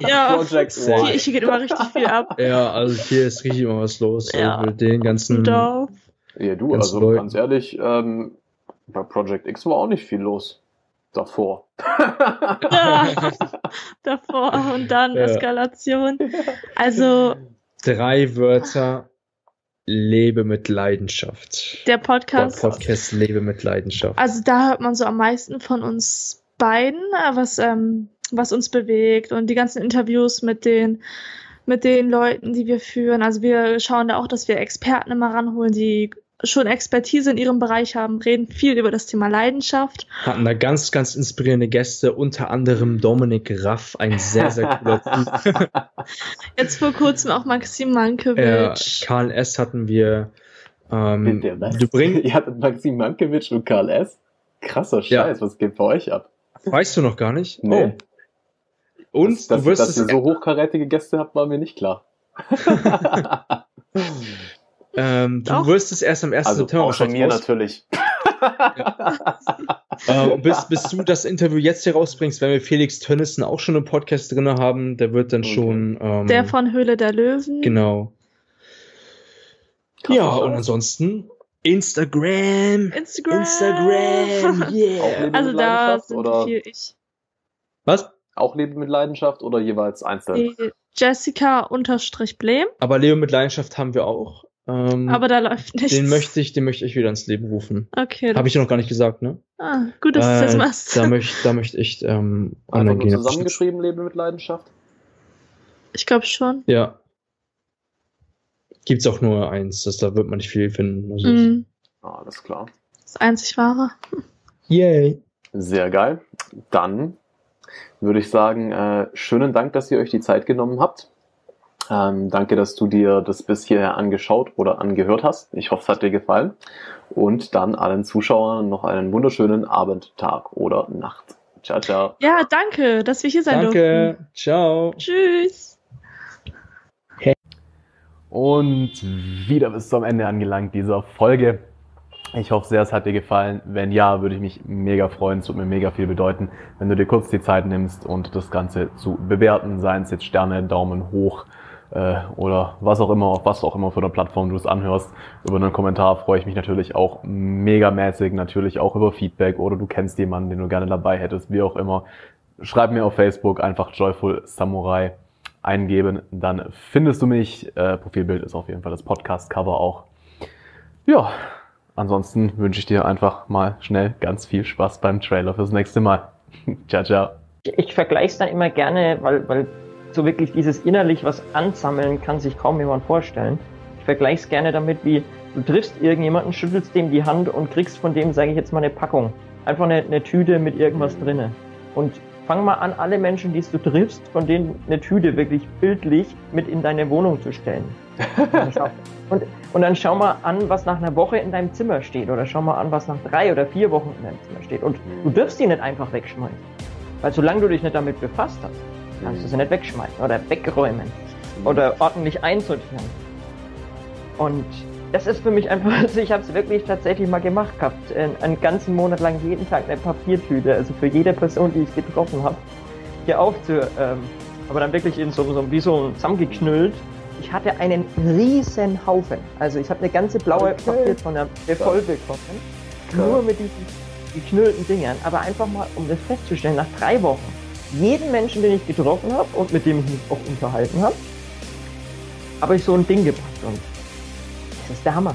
Ja. Project. Hier, hier geht immer richtig viel ab. ja, also hier ist richtig immer was los. Ja. Also mit den ganzen. Dorf. Ja, du, Ganz also neu. ganz ehrlich, ähm, bei Project X war auch nicht viel los. Davor. Ja, davor und dann Ja. Eskalation. Also Drei Wörter. Lebe mit Leidenschaft. der Der Podcast, Podcast Lebe mit Leidenschaft. also da hört man so am meisten von uns beiden, äh, was, ähm, was uns bewegt und die ganzen Interviews mit den, mit den Leuten, die wir führen. Also wir schauen da auch, dass wir Experten immer ranholen, die schon Expertise in ihrem Bereich haben, reden viel über das Thema Leidenschaft. Hatten da ganz, ganz inspirierende Gäste, unter anderem Dominik Raff, ein sehr, sehr cooler Typ. Jetzt vor kurzem auch Maxim Ja, Mankiewicz. Karl S. hatten wir. Ähm, du bringst, Ihr hattet Maxim Mankiewicz und Karl S. Krasser Ja. Scheiß, was geht bei euch ab? weißt du noch gar nicht? Nee. Oh. Und dass, dass, du wirst dass es ihr so hochkarätige Gäste habt, war mir nicht klar. Ähm, du Doch. wirst es erst am 1. also September auch schon mir raus- natürlich. äh, bis, bis du das Interview jetzt hier rausbringst, werden wir Felix Tönnissen auch schon im Podcast drin haben. Der wird dann Okay. schon. Ähm, Der von Höhle der Löwen. Genau. Krasser ja, und ansonsten Instagram. Instagram. Instagram, yeah. Leben Also da sind oder viel ich. Was? auch Leben mit Leidenschaft oder jeweils einzeln? Die Jessica unterstrich Blem, Aber Leo mit Leidenschaft haben wir auch. Ähm, aber da läuft nichts. den möchte ich, den möchte ich wieder ins Leben rufen. Okay. Habe ich dir noch gar nicht gesagt, ne? ah, gut, dass du es Äh, machst. Da möchte da möchte ich ähm, nur gehen. zusammengeschrieben, Leben mit Leidenschaft? Ich glaube schon. Ja. Gibt's auch nur eins, das, da wird man nicht viel finden. Also Mhm. Ah, alles klar. Das einzig wahre. Yay. Sehr geil. Dann würde ich sagen, äh, schönen Dank, dass ihr euch die Zeit genommen habt. Ähm, danke, dass du dir das bis hierher angeschaut oder angehört hast. Ich hoffe, es hat dir gefallen. Und dann allen Zuschauern noch einen wunderschönen Abend, Tag oder Nacht. Ciao, ciao. Ja, danke, dass wir hier sein Danke. durften. Ciao. Tschüss. Und wieder bis zum Ende angelangt dieser Folge. Ich hoffe sehr, es hat dir gefallen. Wenn ja, würde ich mich mega freuen. Es würde mir mega viel bedeuten, wenn du dir kurz die Zeit nimmst und das Ganze zu bewerten, seien es jetzt Sterne, Daumen hoch äh, oder was auch immer, auf was auch immer für eine Plattform du es anhörst. Über einen Kommentar freue ich mich natürlich auch megamäßig, natürlich auch über Feedback oder du kennst jemanden, den du gerne dabei hättest, wie auch immer. Schreib mir auf Facebook einfach Joyful Samurai eingeben, dann findest du mich. Äh, Profilbild ist auf jeden Fall das Podcast-Cover auch. Ja, ansonsten wünsche ich dir einfach mal schnell ganz viel Spaß beim Trailer fürs nächste Mal. ciao, ciao. Ich, ich vergleiche es dann immer gerne, weil, weil so wirklich dieses innerlich was ansammeln kann sich kaum jemand vorstellen. Ich vergleiche es gerne damit, wie du triffst irgendjemanden, schüttelst dem die Hand und kriegst von dem, sage ich jetzt mal, eine Packung. Einfach eine, eine Tüte mit irgendwas drinne. Und fang mal an, alle Menschen, die du triffst, von denen eine Tüte wirklich bildlich mit in deine Wohnung zu stellen. Und, und, und dann schau mal an, was nach einer Woche in deinem Zimmer steht. Oder schau mal an, was nach drei oder vier Wochen in deinem Zimmer steht. Und du darfst die nicht einfach wegschmeißen. Weil solange du dich nicht damit befasst hast, kannst du sie nicht wegschmeißen oder wegräumen oder ordentlich einsortieren. Und das ist für mich einfach, also ich habe es wirklich tatsächlich mal gemacht gehabt, einen, ganzen Monat lang jeden Tag eine Papiertüte, also für jede Person, die ich getroffen habe, hier aufzu, ähm, aber dann wirklich in so, so wie so zusammengeknüllt. Ich hatte einen riesen Haufen, also ich habe eine ganze blaue Okay. Papiertonne voll bekommen, nur mit diesen geknüllten Dingern, aber einfach mal, um das festzustellen, nach drei Wochen, jeden Menschen, den ich getroffen habe und mit dem ich mich auch unterhalten habe, habe ich so ein Ding gepackt und das ist der Hammer.